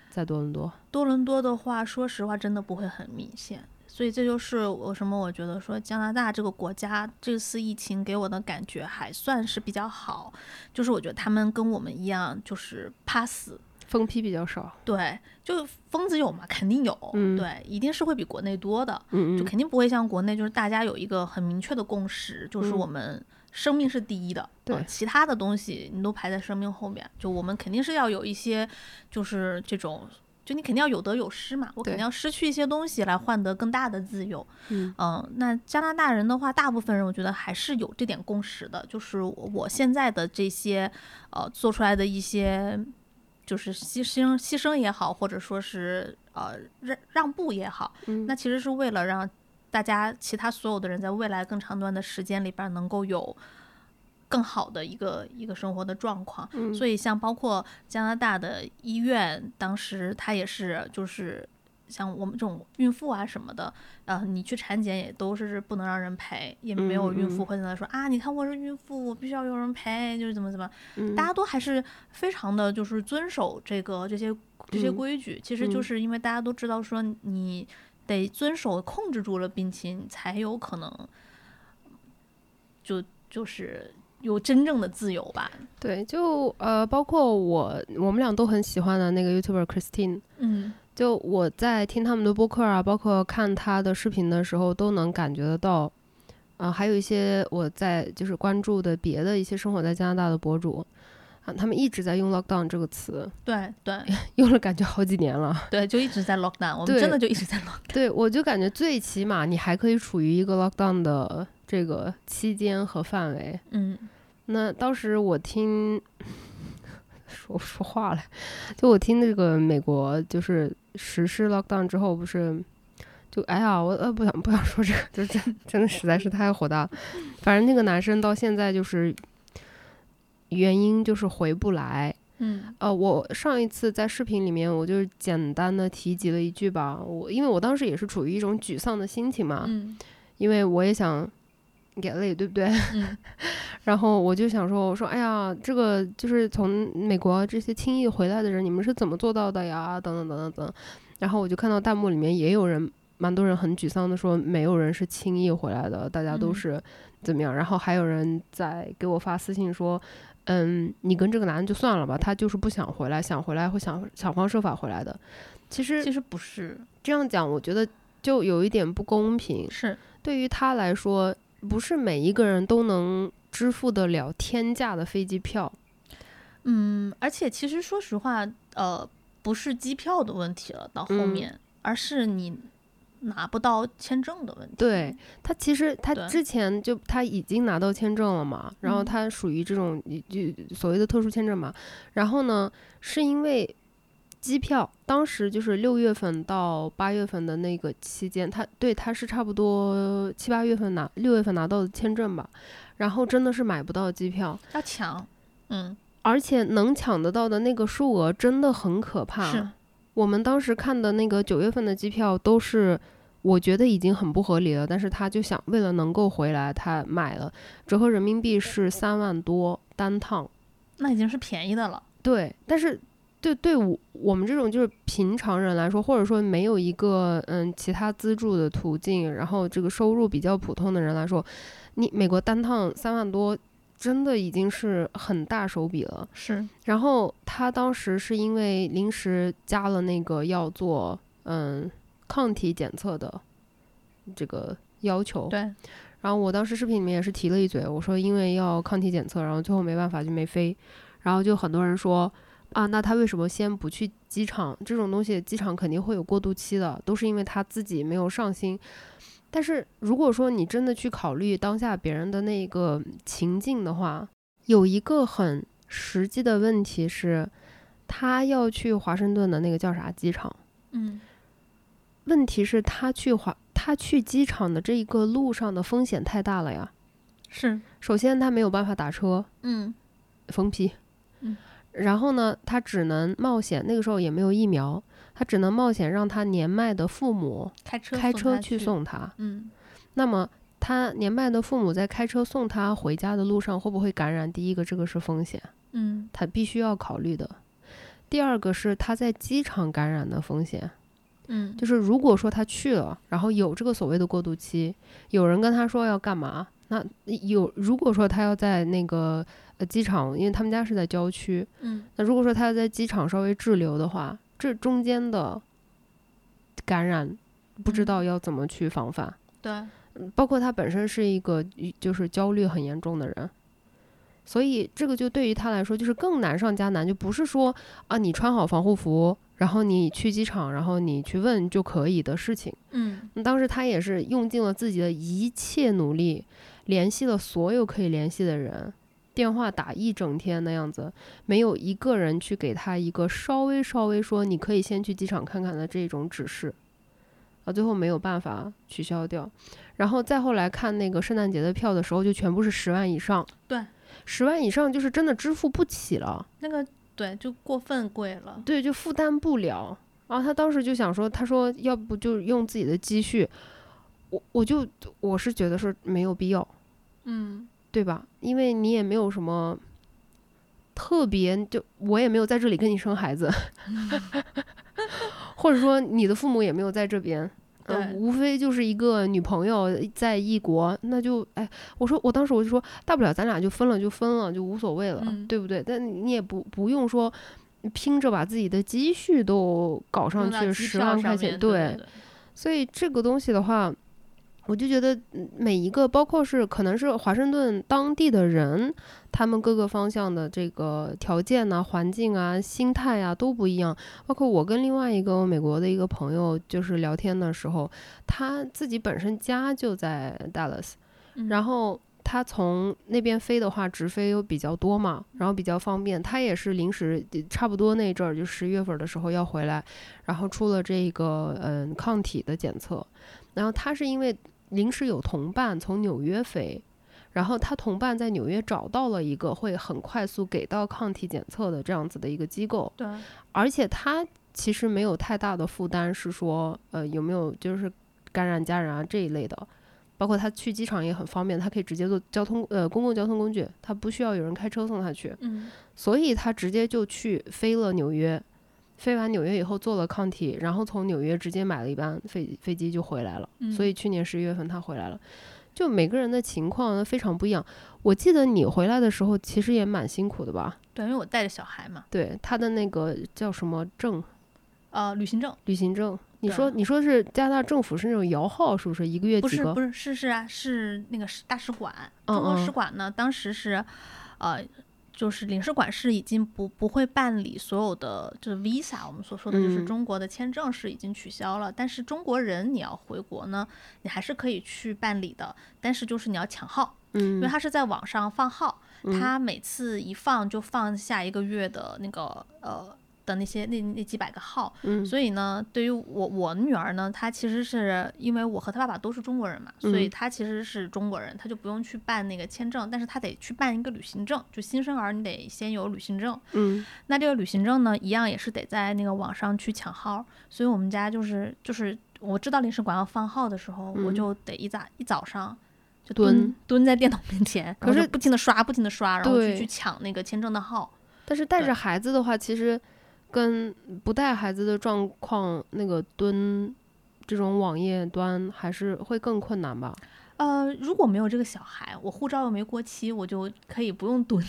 在多伦多，多伦多的话，说实话，真的不会很明显。所以这就是我什么我觉得说加拿大这个国家这次疫情给我的感觉还算是比较好，就是我觉得他们跟我们一样，就是怕死。疯批比较少，对，就疯子有嘛，肯定有，对，一定是会比国内多的，嗯就肯定不会像国内，就是大家有一个很明确的共识，就是我们生命是第一的，对，其他的东西你都排在生命后面，就我们肯定是要有一些，就是这种，就你肯定要有得有失嘛，我肯定要失去一些东西来换得更大的自由，嗯，那加拿大人的话，大部分人我觉得还是有这点共识的，就是我现在的这些，呃，做出来的一些。就是牺牲牺牲也好，或者说是呃让让步也好，那其实是为了让大家其他所有的人在未来更长段的时间里边能够有更好的一个一个生活的状况。所以像包括加拿大的医院，当时他也是就是。像我们这种孕妇啊什么的，呃，你去产检也都是不能让人陪，也没有孕妇会在那说啊，你看我是孕妇，我必须要有人陪，就是怎么怎么，大家都还是非常的就是遵守这个这些这些规矩，其实就是因为大家都知道说你得遵守控制住了病情，才有可能就就是有真正的自由吧。对，就呃，包括我我们俩都很喜欢的那个 YouTuber Christine，嗯。就我在听他们的播客啊，包括看他的视频的时候，都能感觉得到，啊，还有一些我在就是关注的别的一些生活在加拿大的博主，啊，他们一直在用 lockdown 这个词，对对，*laughs* 用了感觉好几年了，对，就一直在 *laughs* lockdown，我们真的就一直在 lockdown，对，我就感觉最起码你还可以处于一个 lockdown 的这个期间和范围，嗯，那当时我听。*laughs* 说不出话来，就我听那个美国就是实施 lockdown 之后，不是就哎呀，我呃不想不想说这个，*laughs* 就真真的实在是太火大了。反正那个男生到现在就是原因就是回不来。嗯，呃，我上一次在视频里面我就简单的提及了一句吧，我因为我当时也是处于一种沮丧的心情嘛，嗯，因为我也想。眼泪对不对？*laughs* *laughs* 然后我就想说，我说，哎呀，这个就是从美国这些轻易回来的人，你们是怎么做到的呀？等等等等等。然后我就看到弹幕里面也有人，蛮多人很沮丧的说，没有人是轻易回来的，大家都是怎么样？然后还有人在给我发私信说，嗯，你跟这个男的就算了吧，他就是不想回来，想回来会想想方设法回来的。其实其实不是这样讲，我觉得就有一点不公平。是对于他来说。不是每一个人都能支付得了天价的飞机票，嗯，而且其实说实话，呃，不是机票的问题了，到后面，而是你拿不到签证的问题。对他，其实他之前就他已经拿到签证了嘛，然后他属于这种就所谓的特殊签证嘛，然后呢，是因为。机票当时就是六月份到八月份的那个期间，他对他是差不多七八月份拿六月份拿到的签证吧，然后真的是买不到机票，要抢，嗯，而且能抢得到的那个数额真的很可怕。是，我们当时看的那个九月份的机票都是。我觉得已经很不合理了，但是他就想为了能够回来，他买了，折合人民币是三万多单趟，那已经是便宜的了。对，但是对对我我们这种就是平常人来说，或者说没有一个嗯其他资助的途径，然后这个收入比较普通的人来说，你美国单趟三万多，真的已经是很大手笔了。是，然后他当时是因为临时加了那个要做嗯。抗体检测的这个要求，对。然后我当时视频里面也是提了一嘴，我说因为要抗体检测，然后最后没办法就没飞。然后就很多人说啊，那他为什么先不去机场？这种东西机场肯定会有过渡期的，都是因为他自己没有上心。但是如果说你真的去考虑当下别人的那个情境的话，有一个很实际的问题是，他要去华盛顿的那个叫啥机场？嗯。问题是，他去华，他去机场的这一个路上的风险太大了呀。是，首先他没有办法打车，嗯，封批，嗯，然后呢，他只能冒险，那个时候也没有疫苗，他只能冒险让他年迈的父母开车开车去送他，嗯，那么他年迈的父母在开车送他回家的路上会不会感染？第一个，这个是风险，嗯，他必须要考虑的。第二个是他在机场感染的风险。嗯，就是如果说他去了，然后有这个所谓的过渡期，有人跟他说要干嘛，那有如果说他要在那个呃机场，因为他们家是在郊区，嗯，那如果说他要在机场稍微滞留的话，这中间的感染不知道要怎么去防范。对，包括他本身是一个就是焦虑很严重的人，所以这个就对于他来说就是更难上加难，就不是说啊你穿好防护服。然后你去机场，然后你去问就可以的事情。嗯，当时他也是用尽了自己的一切努力，联系了所有可以联系的人，电话打一整天的样子，没有一个人去给他一个稍微稍微说你可以先去机场看看的这种指示。啊，最后没有办法取消掉。然后再后来看那个圣诞节的票的时候，就全部是十万以上。对，十万以上就是真的支付不起了。那个。对，就过分贵了。对，就负担不了。然后他当时就想说，他说要不就用自己的积蓄。我我就我是觉得是没有必要，嗯，对吧？因为你也没有什么特别，就我也没有在这里跟你生孩子，*laughs* *laughs* 或者说你的父母也没有在这边。对，无非就是一个女朋友在异国，那就哎，我说我当时我就说，大不了咱俩就分了就分了，就无所谓了，对不对？但你也不不用说拼着把自己的积蓄都搞上去十万块钱，对，所以这个东西的话。我就觉得每一个，包括是可能是华盛顿当地的人，他们各个方向的这个条件呐、环境啊、心态啊都不一样。包括我跟另外一个美国的一个朋友，就是聊天的时候，他自己本身家就在 Dallas，然后他从那边飞的话，直飞又比较多嘛，然后比较方便。他也是临时差不多那阵儿，就十月份的时候要回来，然后出了这个嗯抗体的检测，然后他是因为。临时有同伴从纽约飞，然后他同伴在纽约找到了一个会很快速给到抗体检测的这样子的一个机构。对，而且他其实没有太大的负担，是说呃有没有就是感染家人啊这一类的，包括他去机场也很方便，他可以直接坐交通呃公共交通工具，他不需要有人开车送他去。嗯，所以他直接就去飞了纽约。飞完纽约以后做了抗体，然后从纽约直接买了一班飞飞机就回来了。所以去年十一月份他回来了。就每个人的情况非常不一样。我记得你回来的时候其实也蛮辛苦的吧？对，因为我带着小孩嘛。对，他的那个叫什么证？呃，旅行证。旅行证。你说你说是加拿大政府是那种摇号是不是？一个月几个？不是不是是是啊，是那个大使馆。中国使馆呢，当时是呃。就是领事馆是已经不不会办理所有的，就是 visa，我们所说的就是中国的签证是已经取消了。但是中国人你要回国呢，你还是可以去办理的，但是就是你要抢号，嗯，因为他是在网上放号，他每次一放就放下一个月的那个呃。的那些那那几百个号。嗯，所以呢，对于我我女儿呢，她其实是因为我和她爸爸都是中国人嘛，所以她其实是中国人，她就不用去办那个签证，但是她得去办一个旅行证，就新生儿你得先有旅行证。嗯，那这个旅行证呢，一样也是得在那个网上去抢号，所以我们家就是就是我知道领事馆要放号的时候，我就得一早一早上。就蹲蹲在电脑面前，可是不停的刷，不停的刷，然后就去抢那个签证的号。但是带着孩子的话，其实跟不带孩子的状况，那个蹲这种网页端还是会更困难吧？呃，如果没有这个小孩，我护照又没过期，我就可以不用蹲，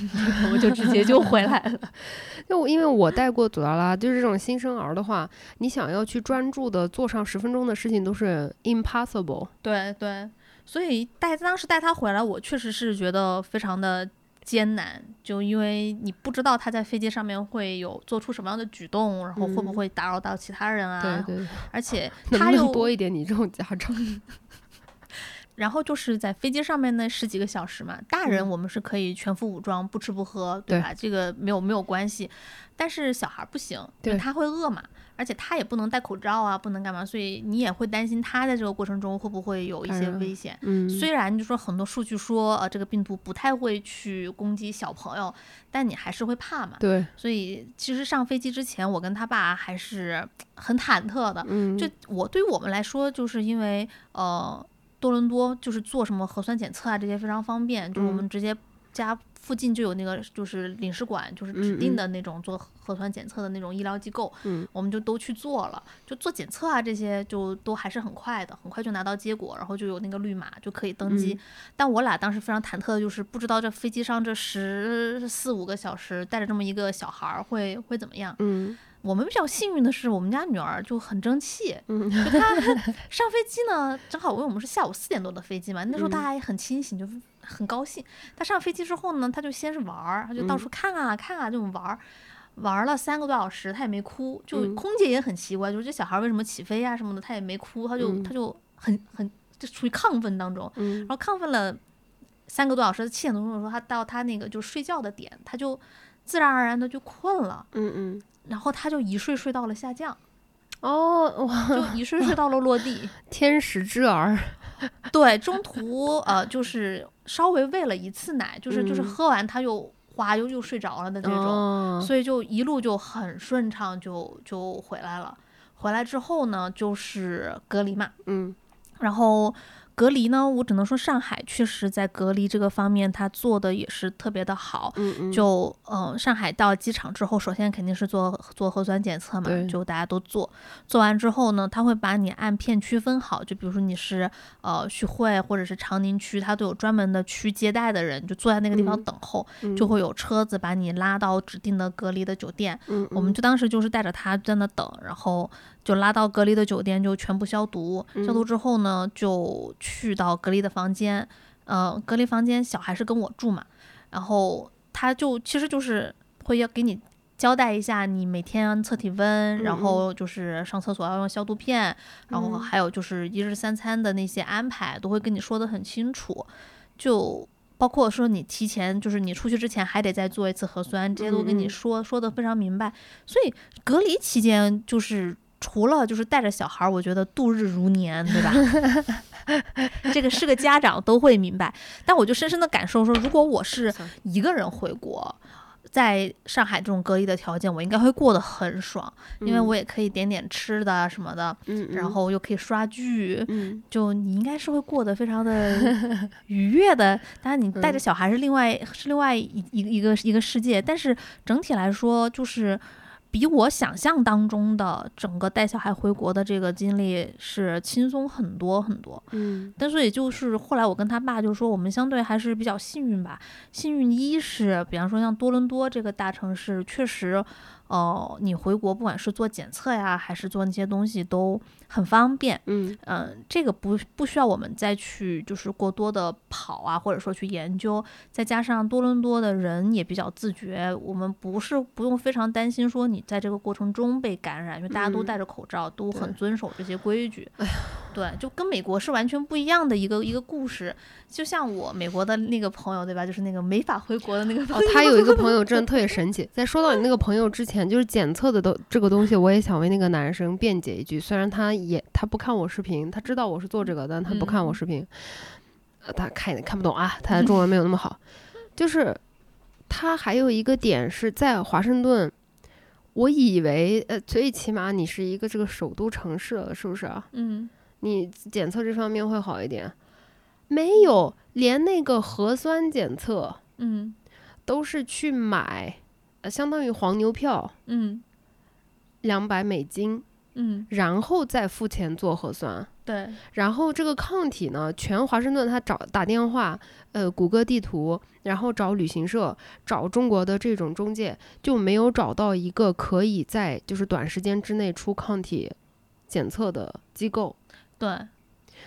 我就直接就回来了。*laughs* 就因为我带过朵拉拉，就是这种新生儿的话，你想要去专注的做上十分钟的事情，都是 impossible。对对。所以带当时带他回来，我确实是觉得非常的艰难，就因为你不知道他在飞机上面会有做出什么样的举动，然后会不会打扰到其他人啊？对对。而且他又多一点你这种家长。*laughs* 然后就是在飞机上面那十几个小时嘛，大人我们是可以全副武装，不吃不喝，对吧？这个没有没有关系，但是小孩不行，对，他会饿嘛。而且他也不能戴口罩啊，不能干嘛，所以你也会担心他在这个过程中会不会有一些危险。嗯，虽然就说很多数据说，呃，这个病毒不太会去攻击小朋友，但你还是会怕嘛。对，所以其实上飞机之前，我跟他爸还是很忐忑的。嗯，就我对于我们来说，就是因为呃，多伦多就是做什么核酸检测啊这些非常方便，就我们直接加。附近就有那个就是领事馆，就是指定的那种做核酸检测的那种医疗机构，我们就都去做了，就做检测啊这些就都还是很快的，很快就拿到结果，然后就有那个绿码就可以登机。但我俩当时非常忐忑的就是不知道这飞机上这十四五个小时带着这么一个小孩儿会会怎么样。嗯，我们比较幸运的是我们家女儿就很争气，就她 *laughs* 上飞机呢，正好因为我们是下午四点多的飞机嘛，那时候她还很清醒，就。很高兴，他上飞机之后呢，他就先是玩儿，他就到处看啊看啊，就玩儿，玩了三个多小时，他也没哭。就空姐也很奇怪，就是这小孩为什么起飞啊什么的，他也没哭，他就他就很很就处于亢奋当中。然后亢奋了三个多小时，七点多钟的时候，他到他那个就睡觉的点，他就自然而然的就困了。嗯嗯。然后他就一睡睡到了下降。哦，就一睡睡到了落地。天使之儿。对，中途呃就是稍微喂了一次奶，就是就是喝完他又哗又又睡着了的这种，所以就一路就很顺畅，就就回来了。回来之后呢，就是隔离嘛，嗯，然后。隔离呢，我只能说上海确实在隔离这个方面，它做的也是特别的好。嗯嗯。就呃，上海到机场之后，首先肯定是做做核酸检测嘛，就大家都做。做完之后呢，他会把你按片区分好，就比如说你是呃徐汇或者是长宁区，他都有专门的区接待的人，就坐在那个地方等候，就会有车子把你拉到指定的隔离的酒店。嗯。我们就当时就是带着他在那等，然后。就拉到隔离的酒店，就全部消毒。消毒之后呢，就去到隔离的房间。呃，隔离房间小孩是跟我住嘛，然后他就其实就是会要给你交代一下，你每天测体温，然后就是上厕所要用消毒片，然后还有就是一日三餐的那些安排，都会跟你说的很清楚。就包括说你提前，就是你出去之前还得再做一次核酸，这些都跟你说说的非常明白。所以隔离期间就是。除了就是带着小孩儿，我觉得度日如年，对吧？*laughs* 这个是个家长都会明白。但我就深深的感受说，如果我是一个人回国，在上海这种隔离的条件，我应该会过得很爽，因为我也可以点点吃的什么的，然后又可以刷剧，就你应该是会过得非常的愉悦的。当然，你带着小孩是另外是另外一一一个一个世界，但是整体来说就是。比我想象当中的整个带小孩回国的这个经历是轻松很多很多，嗯，但是也就是后来我跟他爸就说，我们相对还是比较幸运吧。幸运一是，比方说像多伦多这个大城市，确实。哦，你回国不管是做检测呀，还是做那些东西都很方便。嗯嗯，这个不不需要我们再去就是过多的跑啊，或者说去研究。再加上多伦多的人也比较自觉，我们不是不用非常担心说你在这个过程中被感染，因为大家都戴着口罩，都很遵守这些规矩。对，就跟美国是完全不一样的一个一个故事。就像我美国的那个朋友，对吧？就是那个没法回国的那个朋友。哦，他有一个朋友真的 *laughs* 特别神奇。在说到你那个朋友之前，就是检测的都这个东西，我也想为那个男生辩解一句。虽然他也他不看我视频，他知道我是做这个，但他不看我视频。呃，他看也看不懂啊，他的中文没有那么好。就是他还有一个点是在华盛顿。我以为，呃，最起码你是一个这个首都城市了，是不是啊？嗯，你检测这方面会好一点。没有，连那个核酸检测，嗯，都是去买，呃，相当于黄牛票，嗯，两百美金，嗯，然后再付钱做核酸。对，然后这个抗体呢，全华盛顿他找打电话，呃，谷歌地图，然后找旅行社，找中国的这种中介，就没有找到一个可以在就是短时间之内出抗体检测的机构。对，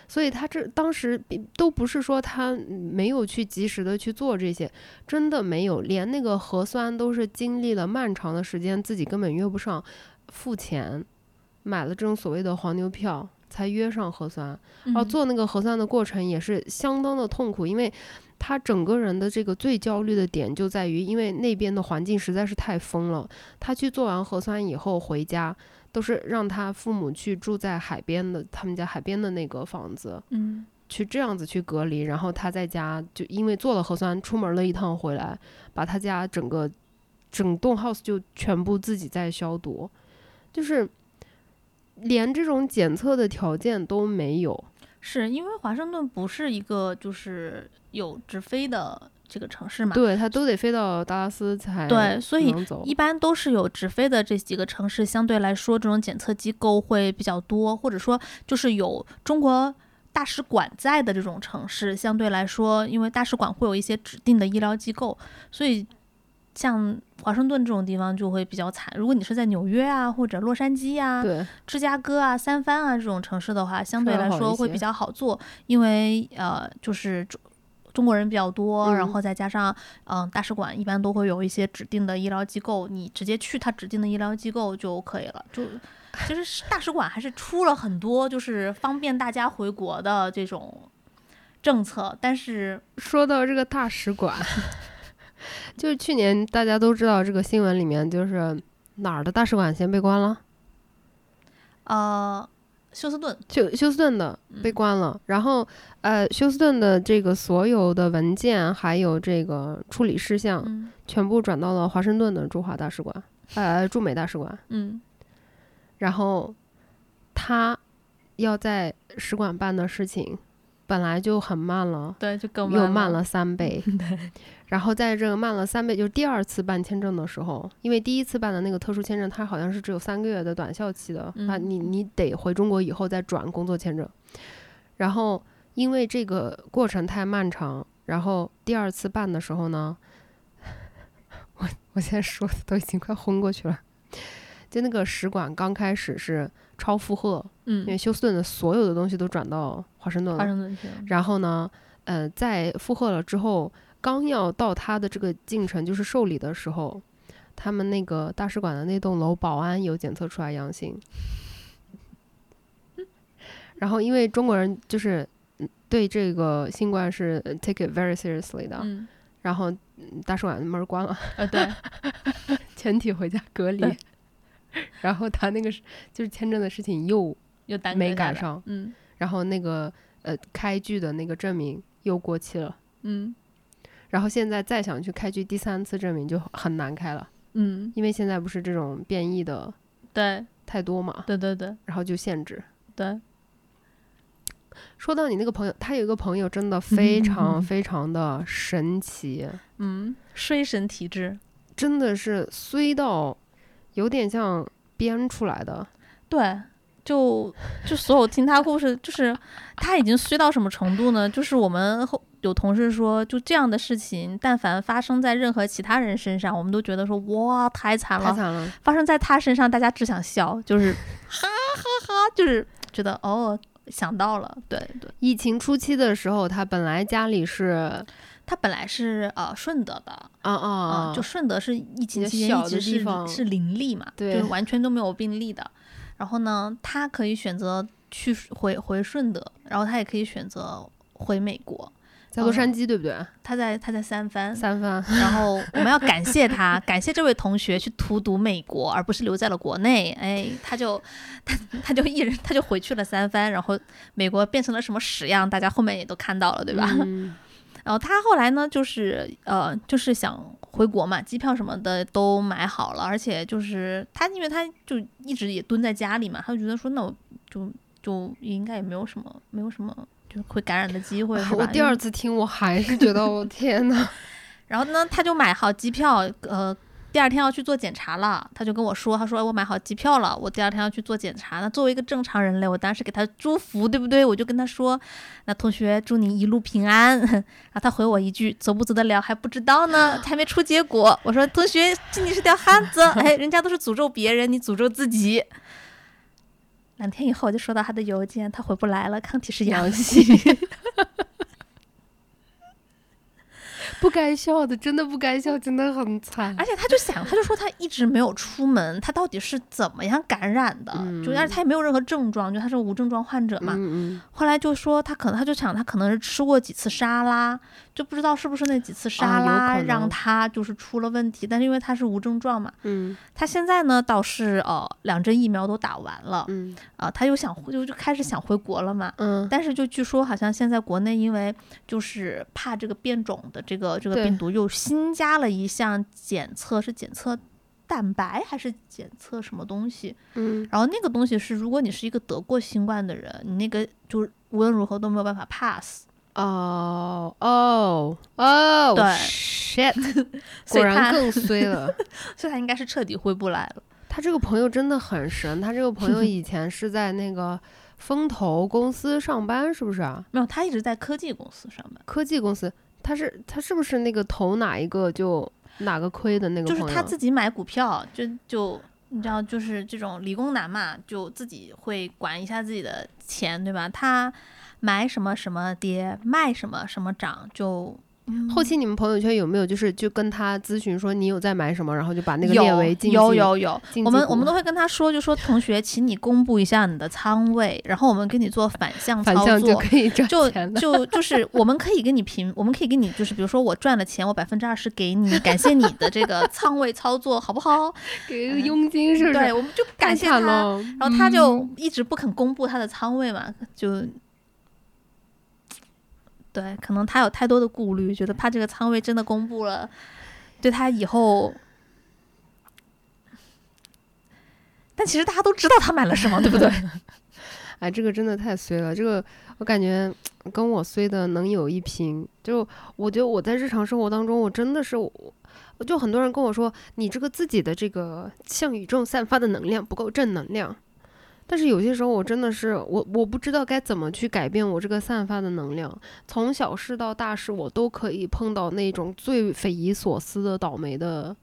所以他这当时都不是说他没有去及时的去做这些，真的没有，连那个核酸都是经历了漫长的时间，自己根本约不上，付钱买了这种所谓的黄牛票。才约上核酸，然后做那个核酸的过程也是相当的痛苦，因为他整个人的这个最焦虑的点就在于，因为那边的环境实在是太疯了。他去做完核酸以后回家，都是让他父母去住在海边的他们家海边的那个房子，嗯，去这样子去隔离，然后他在家就因为做了核酸，出门了一趟回来，把他家整个整栋 house 就全部自己在消毒，就是。连这种检测的条件都没有，是因为华盛顿不是一个就是有直飞的这个城市嘛？对，它都得飞到达拉斯才对，所以一般都是有直飞的这几个城市，相对来说这种检测机构会比较多，或者说就是有中国大使馆在的这种城市，相对来说，因为大使馆会有一些指定的医疗机构，所以。像华盛顿这种地方就会比较惨。如果你是在纽约啊，或者洛杉矶啊、芝加哥啊、三藩啊这种城市的话，相对来说会比较好做，因为呃，就是中中国人比较多，然后再加上嗯，大使馆一般都会有一些指定的医疗机构，你直接去他指定的医疗机构就可以了。就其实大使馆还是出了很多就是方便大家回国的这种政策，但是说到这个大使馆。就是去年大家都知道这个新闻里面，就是哪儿的大使馆先被关了？呃，休斯顿，休休斯顿的被关了。然后呃，休斯顿的这个所有的文件还有这个处理事项，全部转到了华盛顿的驻华大使馆，呃，驻美大使馆。嗯。然后他要在使馆办的事情。本来就很慢了，对，就更又慢了三倍。*laughs* 对，然后在这个慢了三倍，就是第二次办签证的时候，因为第一次办的那个特殊签证，它好像是只有三个月的短效期的，啊，你你得回中国以后再转工作签证。然后因为这个过程太漫长，然后第二次办的时候呢，*laughs* 我我现在说的都已经快昏过去了。就那个使馆刚开始是超负荷，嗯，因为休斯顿的所有的东西都转到华盛顿了。华盛顿去。然后呢，呃，在负荷了之后，刚要到他的这个进程，就是受理的时候，他们那个大使馆的那栋楼保安有检测出来阳性。然后因为中国人就是对这个新冠是 take it very seriously 的，然后大使馆的门关了，呃，对，*laughs* 全体回家隔离。*laughs* 然后他那个是就是签证的事情又又没赶上，嗯，然后那个呃开具的那个证明又过期了，嗯，然后现在再想去开具第三次证明就很难开了，嗯，因为现在不是这种变异的对太多嘛，对对对，然后就限制，对。*laughs* 说到你那个朋友，他有一个朋友真的非常 *laughs* 非常的神奇，嗯，衰神体质，真的是衰到。有点像编出来的，对，就就所有听他故事，就是他已经虚到什么程度呢？就是我们后有同事说，就这样的事情，但凡发生在任何其他人身上，我们都觉得说哇太惨了，太惨了。发生在他身上，大家只想笑，就是哈哈哈，就是觉得哦想到了，对对。疫情初期的时候，他本来家里是。他本来是呃顺德的啊啊，就顺德是疫情期间一直是是零例嘛，对，就是完全都没有病例的。然后呢，他可以选择去回回顺德，然后他也可以选择回美国。在洛杉矶对不对？他在他在三藩，三藩。然后我们要感谢他，感谢这位同学去荼毒美国，而不是留在了国内。哎，他就他他就一人他就回去了三藩，然后美国变成了什么屎样，大家后面也都看到了，对吧？然后他后来呢，就是呃，就是想回国嘛，机票什么的都买好了，而且就是他，因为他就一直也蹲在家里嘛，他就觉得说，那我就就应该也没有什么，没有什么就。会感染的机会，我第二次听我还是觉得我天呐。*laughs* 然后呢，他就买好机票，呃，第二天要去做检查了。他就跟我说：“他说我买好机票了，我第二天要去做检查。”那作为一个正常人类，我当时给他祝福，对不对？我就跟他说：“那同学，祝你一路平安。” *laughs* 然后他回我一句：“走不走得了还不知道呢，还没出结果。”我说：“同学，你是条汉子，*laughs* 哎，人家都是诅咒别人，你诅咒自己。”两天以后，我就收到他的邮件，他回不来了，抗体是阳性。*laughs* 不该笑的，真的不该笑，真的很惨。而且他就想，他就说他一直没有出门，他到底是怎么样感染的？就但是他也没有任何症状，就他是无症状患者嘛。后来就说他可能，他就想他可能是吃过几次沙拉，就不知道是不是那几次沙拉让他就是出了问题。但是因为他是无症状嘛，嗯，他现在呢倒是呃两针疫苗都打完了，嗯啊他又想就就开始想回国了嘛，嗯，但是就据说好像现在国内因为就是怕这个变种的这个。这个病毒又新加了一项检测，是检测蛋白还是检测什么东西？嗯，然后那个东西是，如果你是一个得过新冠的人，你那个就无论如何都没有办法 pass。哦哦哦，对，shit，*laughs* 果然更衰了，*laughs* 所以他应该是彻底回不来了。他这个朋友真的很神，他这个朋友 *laughs* 以前是在那个风投公司上班，是不是啊？没有，他一直在科技公司上班，科技公司。他是他是不是那个投哪一个就哪个亏的那个？就是他自己买股票，就就你知道，就是这种理工男嘛，就自己会管一下自己的钱，对吧？他买什么什么跌，卖什么什么涨，就。后期你们朋友圈有没有就是就跟他咨询说你有在买什么，然后就把那个列为有有有，我们我们都会跟他说，就说同学，请你公布一下你的仓位，然后我们给你做反向操作，就可以赚就就就是我们可以给你评，我们可以给你就是比如说我赚了钱，我百分之二十给你，感谢你的这个仓位操作，好不好？给个佣金是不是？对，我们就感谢他，然后他就一直不肯公布他的仓位嘛，就。对，可能他有太多的顾虑，觉得怕这个仓位真的公布了，对他以后。但其实大家都知道他买了什么，对不对？*laughs* *laughs* 哎，这个真的太衰了，这个我感觉跟我衰的能有一拼。就我觉得我在日常生活当中，我真的是，我就很多人跟我说，你这个自己的这个向宇宙散发的能量不够正能量。但是有些时候我真的是我我不知道该怎么去改变我这个散发的能量，从小事到大事我都可以碰到那种最匪夷所思的倒霉的，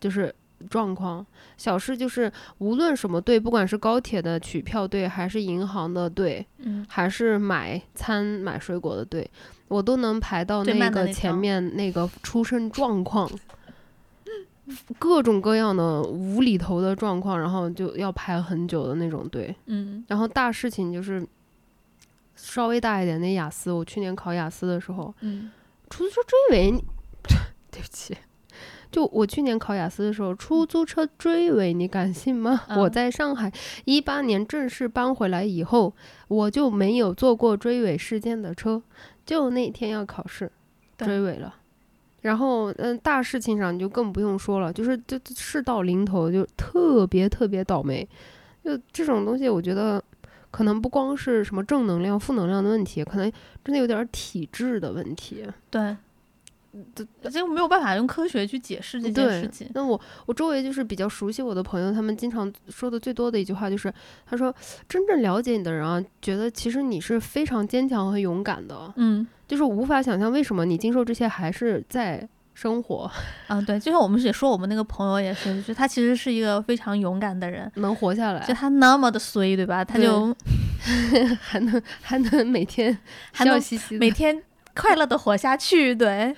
就是状况。小事就是无论什么队，不管是高铁的取票队，还是银行的队，嗯，还是买餐买水果的队，我都能排到那个前面那个出生状况。各种各样的无厘头的状况，然后就要排很久的那种队。嗯，然后大事情就是稍微大一点，那雅思，我去年考雅思的时候，嗯，出租车追尾，*laughs* 对不起，就我去年考雅思的时候，出租车追尾，你敢信吗？我在上海一八年正式搬回来以后，我就没有坐过追尾事件的车，就那天要考试，追尾了。然后，嗯，大事情上你就更不用说了，就是就事到临头就特别特别倒霉，就这种东西，我觉得可能不光是什么正能量、负能量的问题，可能真的有点体质的问题。对，这这没有办法用科学去解释这件事情。那我我周围就是比较熟悉我的朋友，他们经常说的最多的一句话就是，他说，真正了解你的人啊，觉得其实你是非常坚强和勇敢的。嗯。就是无法想象为什么你经受这些还是在生活，*laughs* 啊，对，就像我们也说，我们那个朋友也是，就他其实是一个非常勇敢的人，能活下来，就他那么的衰，对吧？他就 *laughs* 还能还能每天笑嘻嘻，每天快乐的活下去，对，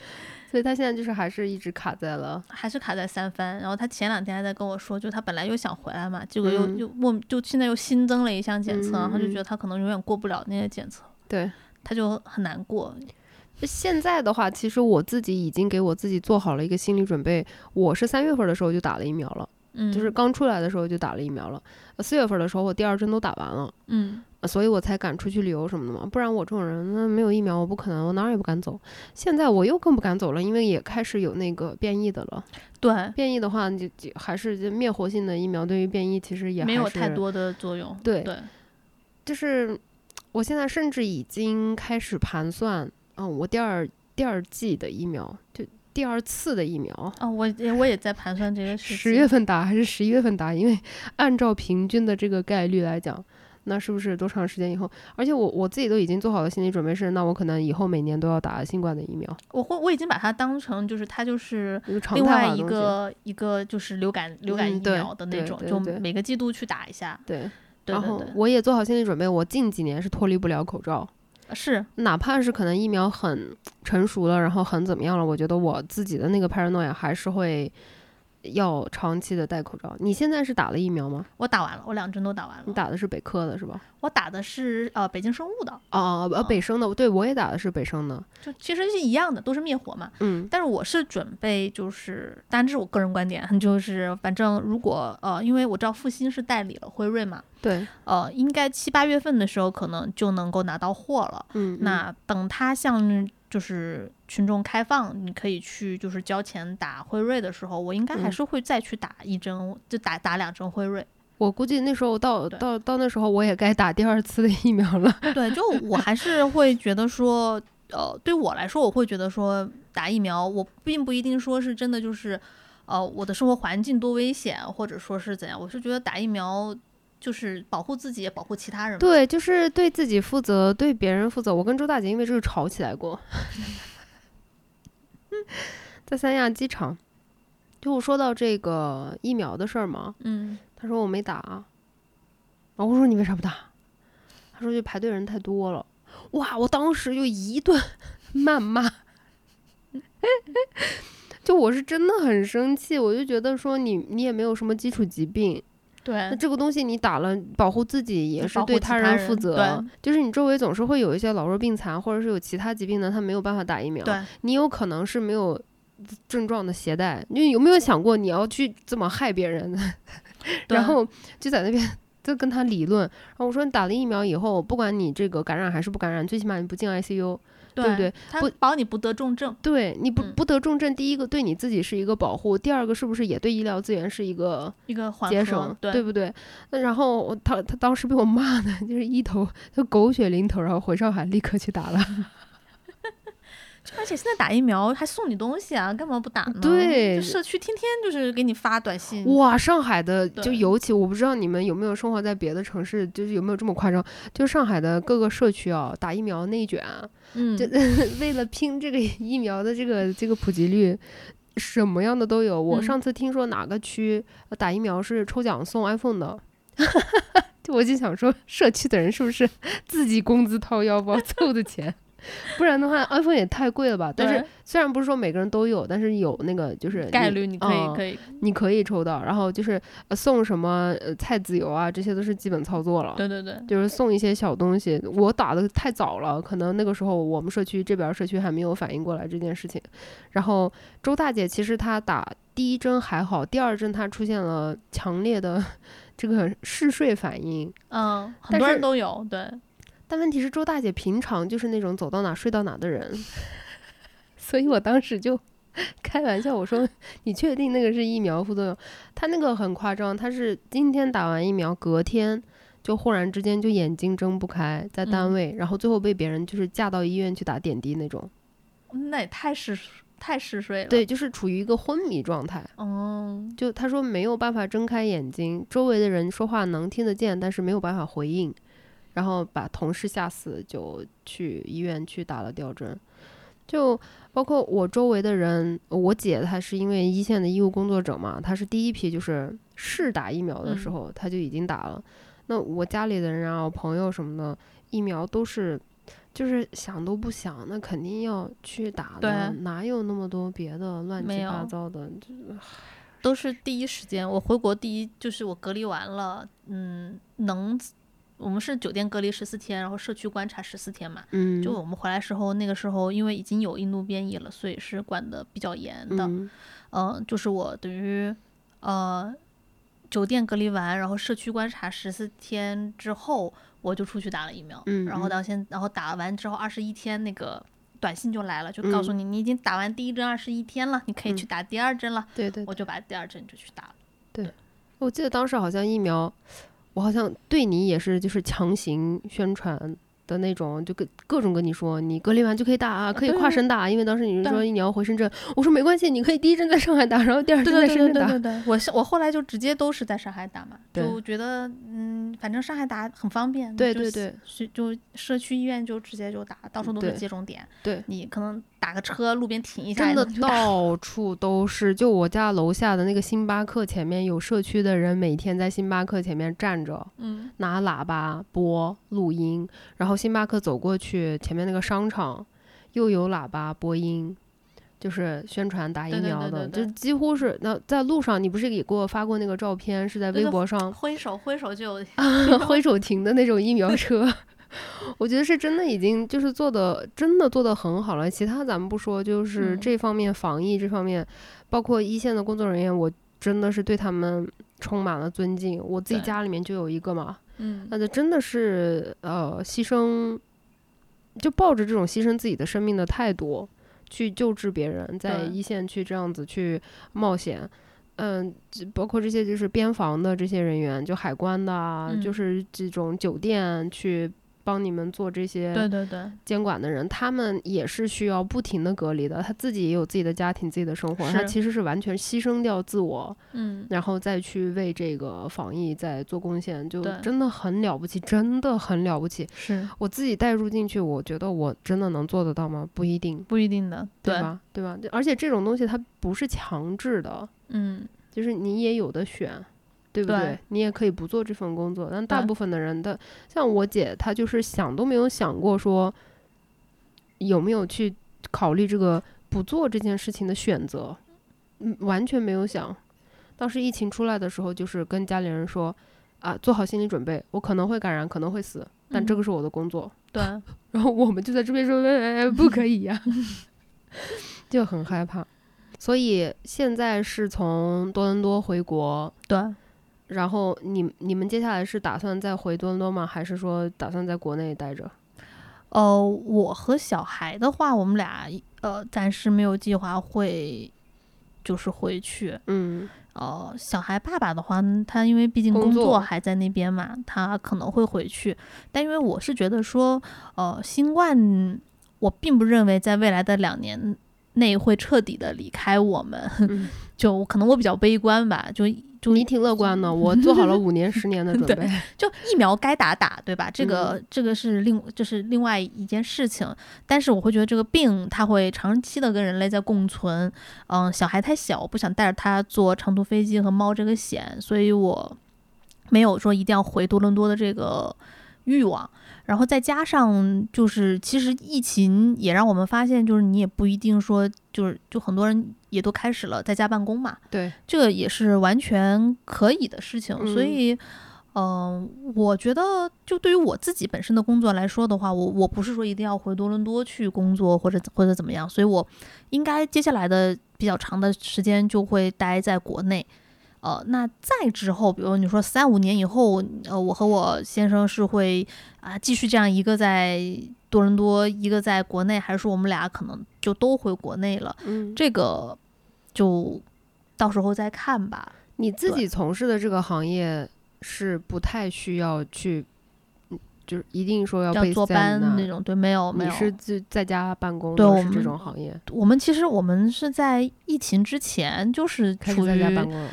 所以他现在就是还是一直卡在了，还是卡在三番。然后他前两天还在跟我说，就他本来又想回来嘛，结果又又莫就现在又新增了一项检测，然后就觉得他可能永远过不了那些检测，对，他就很难过。现在的话，其实我自己已经给我自己做好了一个心理准备，我是三月份的时候就打了疫苗了，嗯，就是刚出来的时候就打了疫苗了，四月份的时候我第二针都打完了，嗯。所以我才敢出去旅游什么的嘛，不然我这种人那没有疫苗我不可能，我哪儿也不敢走。现在我又更不敢走了，因为也开始有那个变异的了。对，变异的话就就还是就灭活性的疫苗对于变异其实也没有太多的作用。对对，就是我现在甚至已经开始盘算，嗯，我第二第二季的疫苗就第二次的疫苗啊，我我也在盘算这个事。十月份打还是十一月份打？因为按照平均的这个概率来讲。那是不是多长时间以后？而且我我自己都已经做好了心理准备，是那我可能以后每年都要打新冠的疫苗。我会我已经把它当成就是它就是另外一个一个就是流感流感疫苗的那种，就每个季度去打一下。对，然后我也做好心理准备，我近几年是脱离不了口罩。是，哪怕是可能疫苗很成熟了，然后很怎么样了，我觉得我自己的那个 paranoia 还是会。要长期的戴口罩。你现在是打了疫苗吗？我打完了，我两针都打完了。你打的是北科的是吧？我打的是呃北京生物的。哦呃北生的，对我也打的是北生的。就其实是一样的，都是灭活嘛。嗯。但是我是准备就是，当然这是我个人观点，*laughs* 就是反正如果呃，因为我知道复兴是代理了辉瑞嘛。对。呃，应该七八月份的时候可能就能够拿到货了。嗯。那等它像。就是群众开放，你可以去就是交钱打辉瑞的时候，我应该还是会再去打一针，就打打两针辉瑞。我估计那时候到到到那时候，我也该打第二次的疫苗了。*laughs* 对，就我还是会觉得说，呃，对我来说，我会觉得说打疫苗，我并不一定说是真的就是，呃，我的生活环境多危险，或者说是怎样，我是觉得打疫苗。就是保护自己，也保护其他人。对，就是对自己负责，对别人负责。我跟周大姐因为这个吵起来过，*laughs* 在三亚机场。就我说到这个疫苗的事儿嘛，嗯，他说我没打，然后我说你为啥不打？他说就排队人太多了。哇，我当时就一顿 *laughs* 谩骂，*laughs* 就我是真的很生气，我就觉得说你你也没有什么基础疾病。对，那这个东西你打了，保护自己也是对他人负责。就是你周围总是会有一些老弱病残，或者是有其他疾病的，他没有办法打疫苗。对，你有可能是没有症状的携带。你有没有想过你要去这么害别人？*laughs* 然后就在那边就跟他理论。然后我说你打了疫苗以后，不管你这个感染还是不感染，最起码你不进 ICU。对不对？他保你不得重症。对你不不得重症，第一个对你自己是一个保护，第二个是不是也对医疗资源是一个一个节省？对不对？那然后他他当时被我骂的，*laughs* 就是一头就狗血淋头，然后回上海立刻去打了。而且现在打疫苗还送你东西啊，干嘛不打呢？对，社区天天就是给你发短信。哇，上海的就尤其，我不知道你们有没有生活在别的城市，就是有没有这么夸张？就上海的各个社区啊，打疫苗内卷。嗯，就 *laughs* 为了拼这个疫苗的这个这个普及率，什么样的都有。我上次听说哪个区打疫苗是抽奖送 iPhone 的，*laughs* 就我就想说，社区的人是不是 *laughs* 自己工资掏腰包凑的钱？不然的话，iPhone 也太贵了吧？但是虽然不是说每个人都有，但是有那个就是概率，你可以可以，你可以抽到。然后就是送什么呃菜籽油啊，这些都是基本操作了。对对对，就是送一些小东西。我打的太早了，可能那个时候我们社区这边社区还没有反应过来这件事情。然后周大姐其实她打第一针还好，第二针她出现了强烈的 *laughs* 这个嗜睡反应。嗯，很多人都有对。但问题是，周大姐平常就是那种走到哪睡到哪的人，*laughs* 所以我当时就 *laughs* 开玩笑我说：“你确定那个是疫苗副作用？”她那个很夸张，她是今天打完疫苗，隔天就忽然之间就眼睛睁不开，在单位，然后最后被别人就是架到医院去打点滴那种。那也太嗜太嗜睡了。对，就是处于一个昏迷状态。哦，就他说没有办法睁开眼睛，周围的人说话能听得见，但是没有办法回应。然后把同事吓死，就去医院去打了吊针，就包括我周围的人，我姐她是因为一线的医务工作者嘛，她是第一批就是试打疫苗的时候，她就已经打了。那我家里的人啊，朋友什么的，疫苗都是就是想都不想，那肯定要去打的，哪有那么多别的乱七八糟的？都是第一时间。我回国第一就是我隔离完了，嗯，能，我们是酒店隔离十四天，然后社区观察十四天嘛。嗯，就我们回来时候，那个时候因为已经有印度变异了，所以是管的比较严的。嗯，就是我等于呃。酒店隔离完，然后社区观察十四天之后，我就出去打了疫苗。嗯，然后到现，然后打完之后二十一天，那个短信就来了，就告诉你你已经打完第一针二十一天了，你可以去打第二针了。对对，我就把第二针就去打了。对，我记得当时好像疫苗，我好像对你也是就是强行宣传。的那种，就跟各种跟你说，你隔离完就可以打啊，可以跨省打，因为当时你是说你要回深圳，我说没关系，你可以第一针在上海打，然后第二针在深圳打。对对对对，我我后来就直接都是在上海打嘛，就觉得嗯，反正上海打很方便。对对对，就社区医院就直接就打，到处都是接种点。对，你可能。打个车，路边停一下，真的到处都是。就我家楼下的那个星巴克前面，有社区的人每天在星巴克前面站着，嗯，拿喇叭播录音。然后星巴克走过去，前面那个商场又有喇叭播音，就是宣传打疫苗的，就几乎是。那在路上，你不是也给我发过那个照片？是在微博上挥手挥手就有 *laughs* 挥手停的那种疫苗车。*laughs* 我觉得是真的，已经就是做的真的做的很好了。其他咱们不说，就是这方面防疫这方面，包括一线的工作人员，我真的是对他们充满了尊敬。我自己家里面就有一个嘛，嗯，那就真的是呃牺牲，就抱着这种牺牲自己的生命的态度去救治别人，在一线去这样子去冒险。嗯，包括这些就是边防的这些人员，就海关的，就是这种酒店去。帮你们做这些对对对监管的人，他们也是需要不停的隔离的。他自己也有自己的家庭、自己的生活，他其实是完全牺牲掉自我，嗯，然后再去为这个防疫在做贡献，就真的很了不起，真的很了不起。是我自己带入进去，我觉得我真的能做得到吗？不一定，不一定的，对吧？对吧？而且这种东西它不是强制的，嗯，就是你也有的选。对不对？你也可以不做这份工作，但大部分的人的，像我姐，她就是想都没有想过说有没有去考虑这个不做这件事情的选择，嗯，完全没有想。当时疫情出来的时候，就是跟家里人说啊，做好心理准备，我可能会感染，可能会死，但这个是我的工作。对。*laughs* 然后我们就在这边说，哎不可以呀，*laughs* 就很害怕。所以现在是从多伦多回国。对。然后你你们接下来是打算再回多伦多吗？还是说打算在国内待着？呃，我和小孩的话，我们俩呃暂时没有计划会就是回去。嗯。呃，小孩爸爸的话，他因为毕竟工作还在那边嘛，他可能会回去。但因为我是觉得说，呃，新冠，我并不认为在未来的两年内会彻底的离开我们。*laughs* 就可能我比较悲观吧，就。你挺乐观的，我做好了五年、十年的准备。*laughs* 就疫苗该打打，对吧？这个这个是另就是另外一件事情。但是我会觉得这个病它会长期的跟人类在共存。嗯，小孩太小，我不想带着他坐长途飞机和冒这个险，所以我没有说一定要回多伦多的这个欲望。然后再加上就是，其实疫情也让我们发现，就是你也不一定说就是就很多人。也都开始了在家办公嘛，对，这个也是完全可以的事情。所以，嗯，我觉得就对于我自己本身的工作来说的话，我我不是说一定要回多伦多去工作或者或者怎么样，所以我应该接下来的比较长的时间就会待在国内。呃，那再之后，比如你说三五年以后，呃，我和我先生是会啊继续这样一个在多伦多，一个在国内，还是说我们俩可能就都回国内了？嗯，这个。就到时候再看吧。你自己从事的这个行业是不太需要去，就是一定说要坐班那种。对，没有，没有。你是自在家办公？对，我们这种行业，我们其实我们是在疫情之前就是开始在家办公，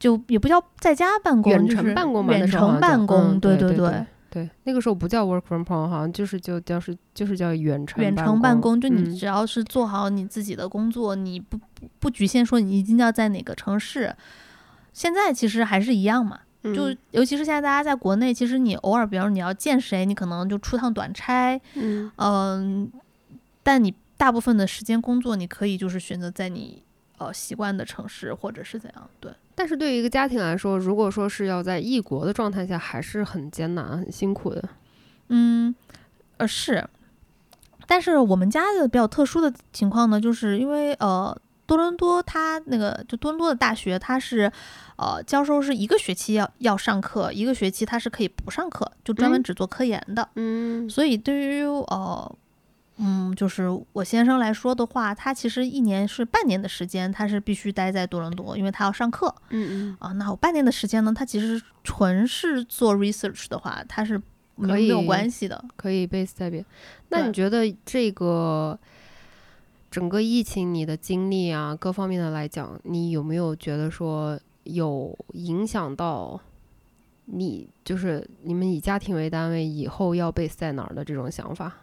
就也不叫在家办公，远程办公，远程办公。对对对。对，那个时候不叫 work from home，好像就是就叫是就是叫远程远程办公。就你只要是做好你自己的工作，你不不局限说你一定要在哪个城市。现在其实还是一样嘛，就尤其是现在大家在国内，其实你偶尔，比方你要见谁，你可能就出趟短差，嗯嗯，但你大部分的时间工作，你可以就是选择在你呃习惯的城市或者是怎样，对。但是对于一个家庭来说，如果说是要在异国的状态下，还是很艰难、很辛苦的。嗯，呃是。但是我们家的比较特殊的情况呢，就是因为呃多伦多它那个就多伦多的大学，它是呃教授是一个学期要要上课，一个学期他是可以不上课，就专门只做科研的。嗯，所以对于呃嗯就是我先生来说的话，他其实一年是半年的时间，他是必须待在多伦多，因为他要上课。嗯嗯啊，那我半年的时间呢，他其实纯是做 research 的话，他是。没有关系的，可以 base 在别。那你觉得这个整个疫情你的经历啊，各方面的来讲，你有没有觉得说有影响到你，就是你们以家庭为单位以后要 base 在哪儿的这种想法？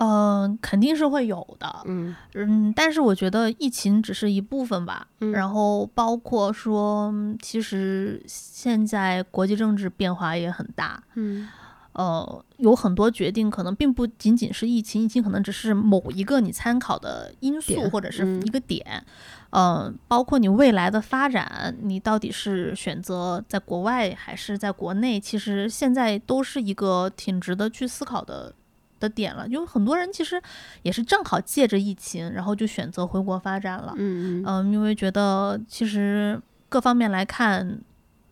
嗯，肯定是会有的。嗯嗯，但是我觉得疫情只是一部分吧。然后包括说，其实现在国际政治变化也很大。嗯。呃，有很多决定可能并不仅仅是疫情，疫情可能只是某一个你参考的因素或者是一个点。嗯，包括你未来的发展，你到底是选择在国外还是在国内，其实现在都是一个挺值得去思考的的点了。因为很多人其实也是正好借着疫情，然后就选择回国发展了。嗯嗯，因为觉得其实各方面来看，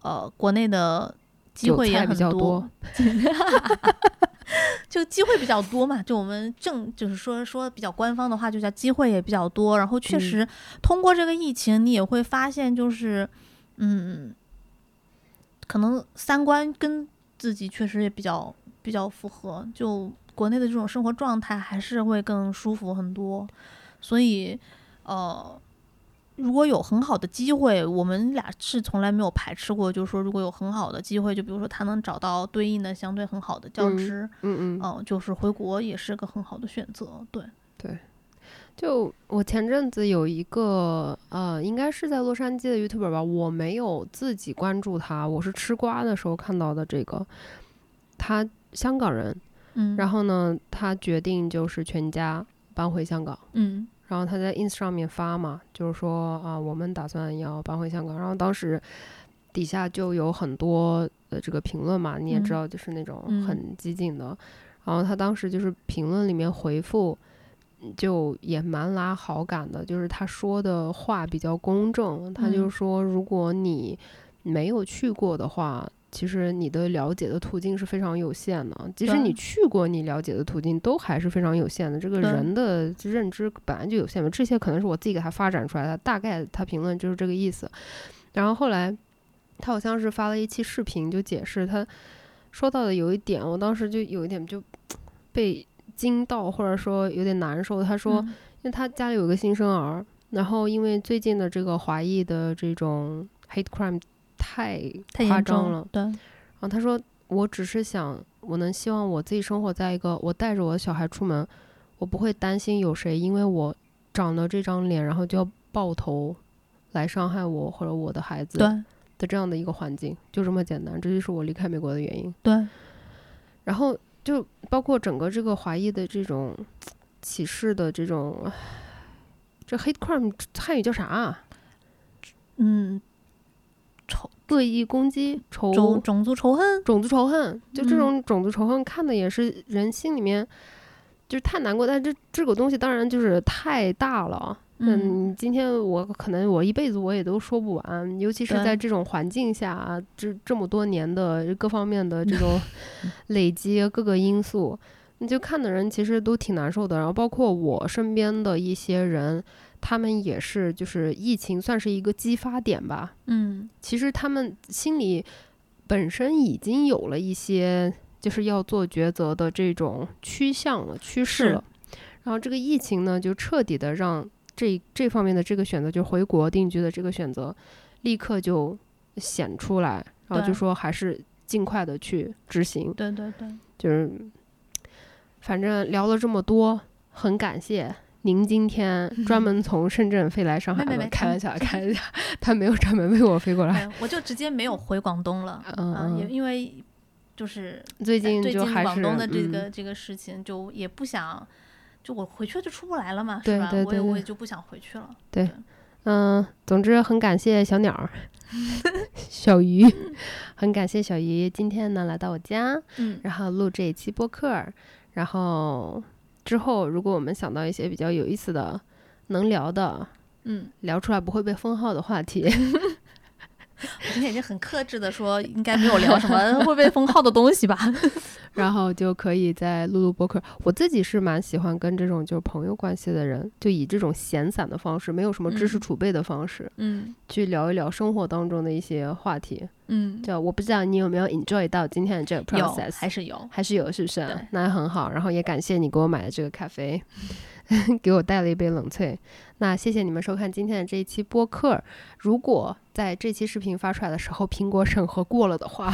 呃，国内的。机会也很多，*laughs* 就机会比较多嘛。就我们正就是说说比较官方的话，就叫机会也比较多。然后确实通过这个疫情，你也会发现，就是嗯，可能三观跟自己确实也比较比较符合。就国内的这种生活状态还是会更舒服很多。所以呃。如果有很好的机会，我们俩是从来没有排斥过。就是说，如果有很好的机会，就比如说他能找到对应的相对很好的教职，嗯嗯，嗯，就是回国也是个很好的选择。对对，就我前阵子有一个呃，应该是在洛杉矶的 YouTube 吧，我没有自己关注他，我是吃瓜的时候看到的这个，他香港人，嗯，然后呢，他决定就是全家搬回香港，嗯。然后他在 ins 上面发嘛，就是说啊，我们打算要搬回香港。然后当时底下就有很多呃这个评论嘛，你也知道，就是那种很激进的。然后他当时就是评论里面回复，就也蛮拉好感的，就是他说的话比较公正。他就说，如果你没有去过的话。其实你的了解的途径是非常有限的，即使你去过，你了解的途径都还是非常有限的。这个人的认知本来就有限嘛，这些可能是我自己给他发展出来的。大概他评论就是这个意思。然后后来他好像是发了一期视频，就解释他说到的有一点，我当时就有一点就 *tsk* 被惊到，或者说有点难受。他说，因为他家里有个新生儿，然后因为最近的这个华裔的这种 hate crime。太太夸张了，对。然后他说：“我只是想，我能希望我自己生活在一个，我带着我的小孩出门，我不会担心有谁因为我长了这张脸，然后就要爆头来伤害我或者我的孩子的这样的一个环境，就这么简单。这就是我离开美国的原因。”对。然后就包括整个这个华裔的这种歧视的这种，这 hate crime 汉语叫啥啊？嗯。仇恶意攻击，仇种种族仇恨，种族仇恨，就这种种族仇恨，看的也是人心里面就是太难过。但这这个东西当然就是太大了。嗯，今天我可能我一辈子我也都说不完，尤其是在这种环境下，这这么多年的各方面的这种 *laughs* 累积，各个因素，你就看的人其实都挺难受的。然后包括我身边的一些人。他们也是，就是疫情算是一个激发点吧。嗯，其实他们心里本身已经有了一些，就是要做抉择的这种趋向了、趋势了。然后这个疫情呢，就彻底的让这这方面的这个选择，就回国定居的这个选择，立刻就显出来。然后就说还是尽快的去执行。对对对，就是反正聊了这么多，很感谢。您今天专门从深圳飞来上海了？开玩笑，*laughs* 开玩笑，他没有专门为我飞过来，我就直接没有回广东了。嗯，也因为就是最近最近广东的这个这个事情，就也不想，就我回去就出不来了嘛，是吧？我也我也就不想回去了。对，嗯，总之很感谢小鸟。*laughs* 小鱼，*laughs* 很感谢小鱼今天呢来到我家，嗯，然后录这一期播客，然后之后如果我们想到一些比较有意思的、能聊的，嗯，聊出来不会被封号的话题。*laughs* 我今天已经很克制的说，应该没有聊什么会被封号的东西吧，*laughs* 然后就可以在录录播客。我自己是蛮喜欢跟这种就是朋友关系的人，就以这种闲散的方式，没有什么知识储备的方式，嗯，去聊一聊生活当中的一些话题，嗯，就我不知道你有没有 enjoy 到今天的这个 process，还是有，还是有，是不是？那很好，然后也感谢你给我买的这个咖啡。*laughs* 给我带了一杯冷萃，那谢谢你们收看今天的这一期播客。如果在这期视频发出来的时候，苹果审核过了的话，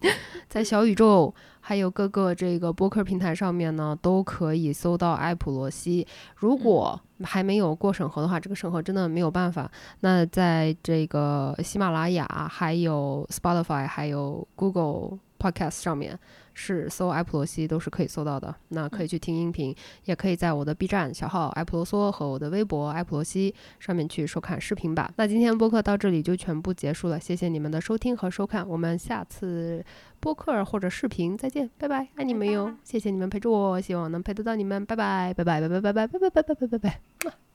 *laughs* 在小宇宙还有各个这个播客平台上面呢，都可以搜到艾普罗西。如果还没有过审核的话，这个审核真的没有办法。那在这个喜马拉雅、还有 Spotify、还有 Google Podcast 上面。是搜埃普罗西都是可以搜到的，那可以去听音频，也可以在我的 B 站小号埃普罗梭和我的微博埃普罗西上面去收看视频吧。那今天播客到这里就全部结束了，谢谢你们的收听和收看，我们下次播客或者视频再见，拜拜，爱你们哟，谢谢你们陪着我，希望能陪得到你们，拜拜，拜拜，拜拜，拜拜，拜拜，拜拜，拜拜，拜拜。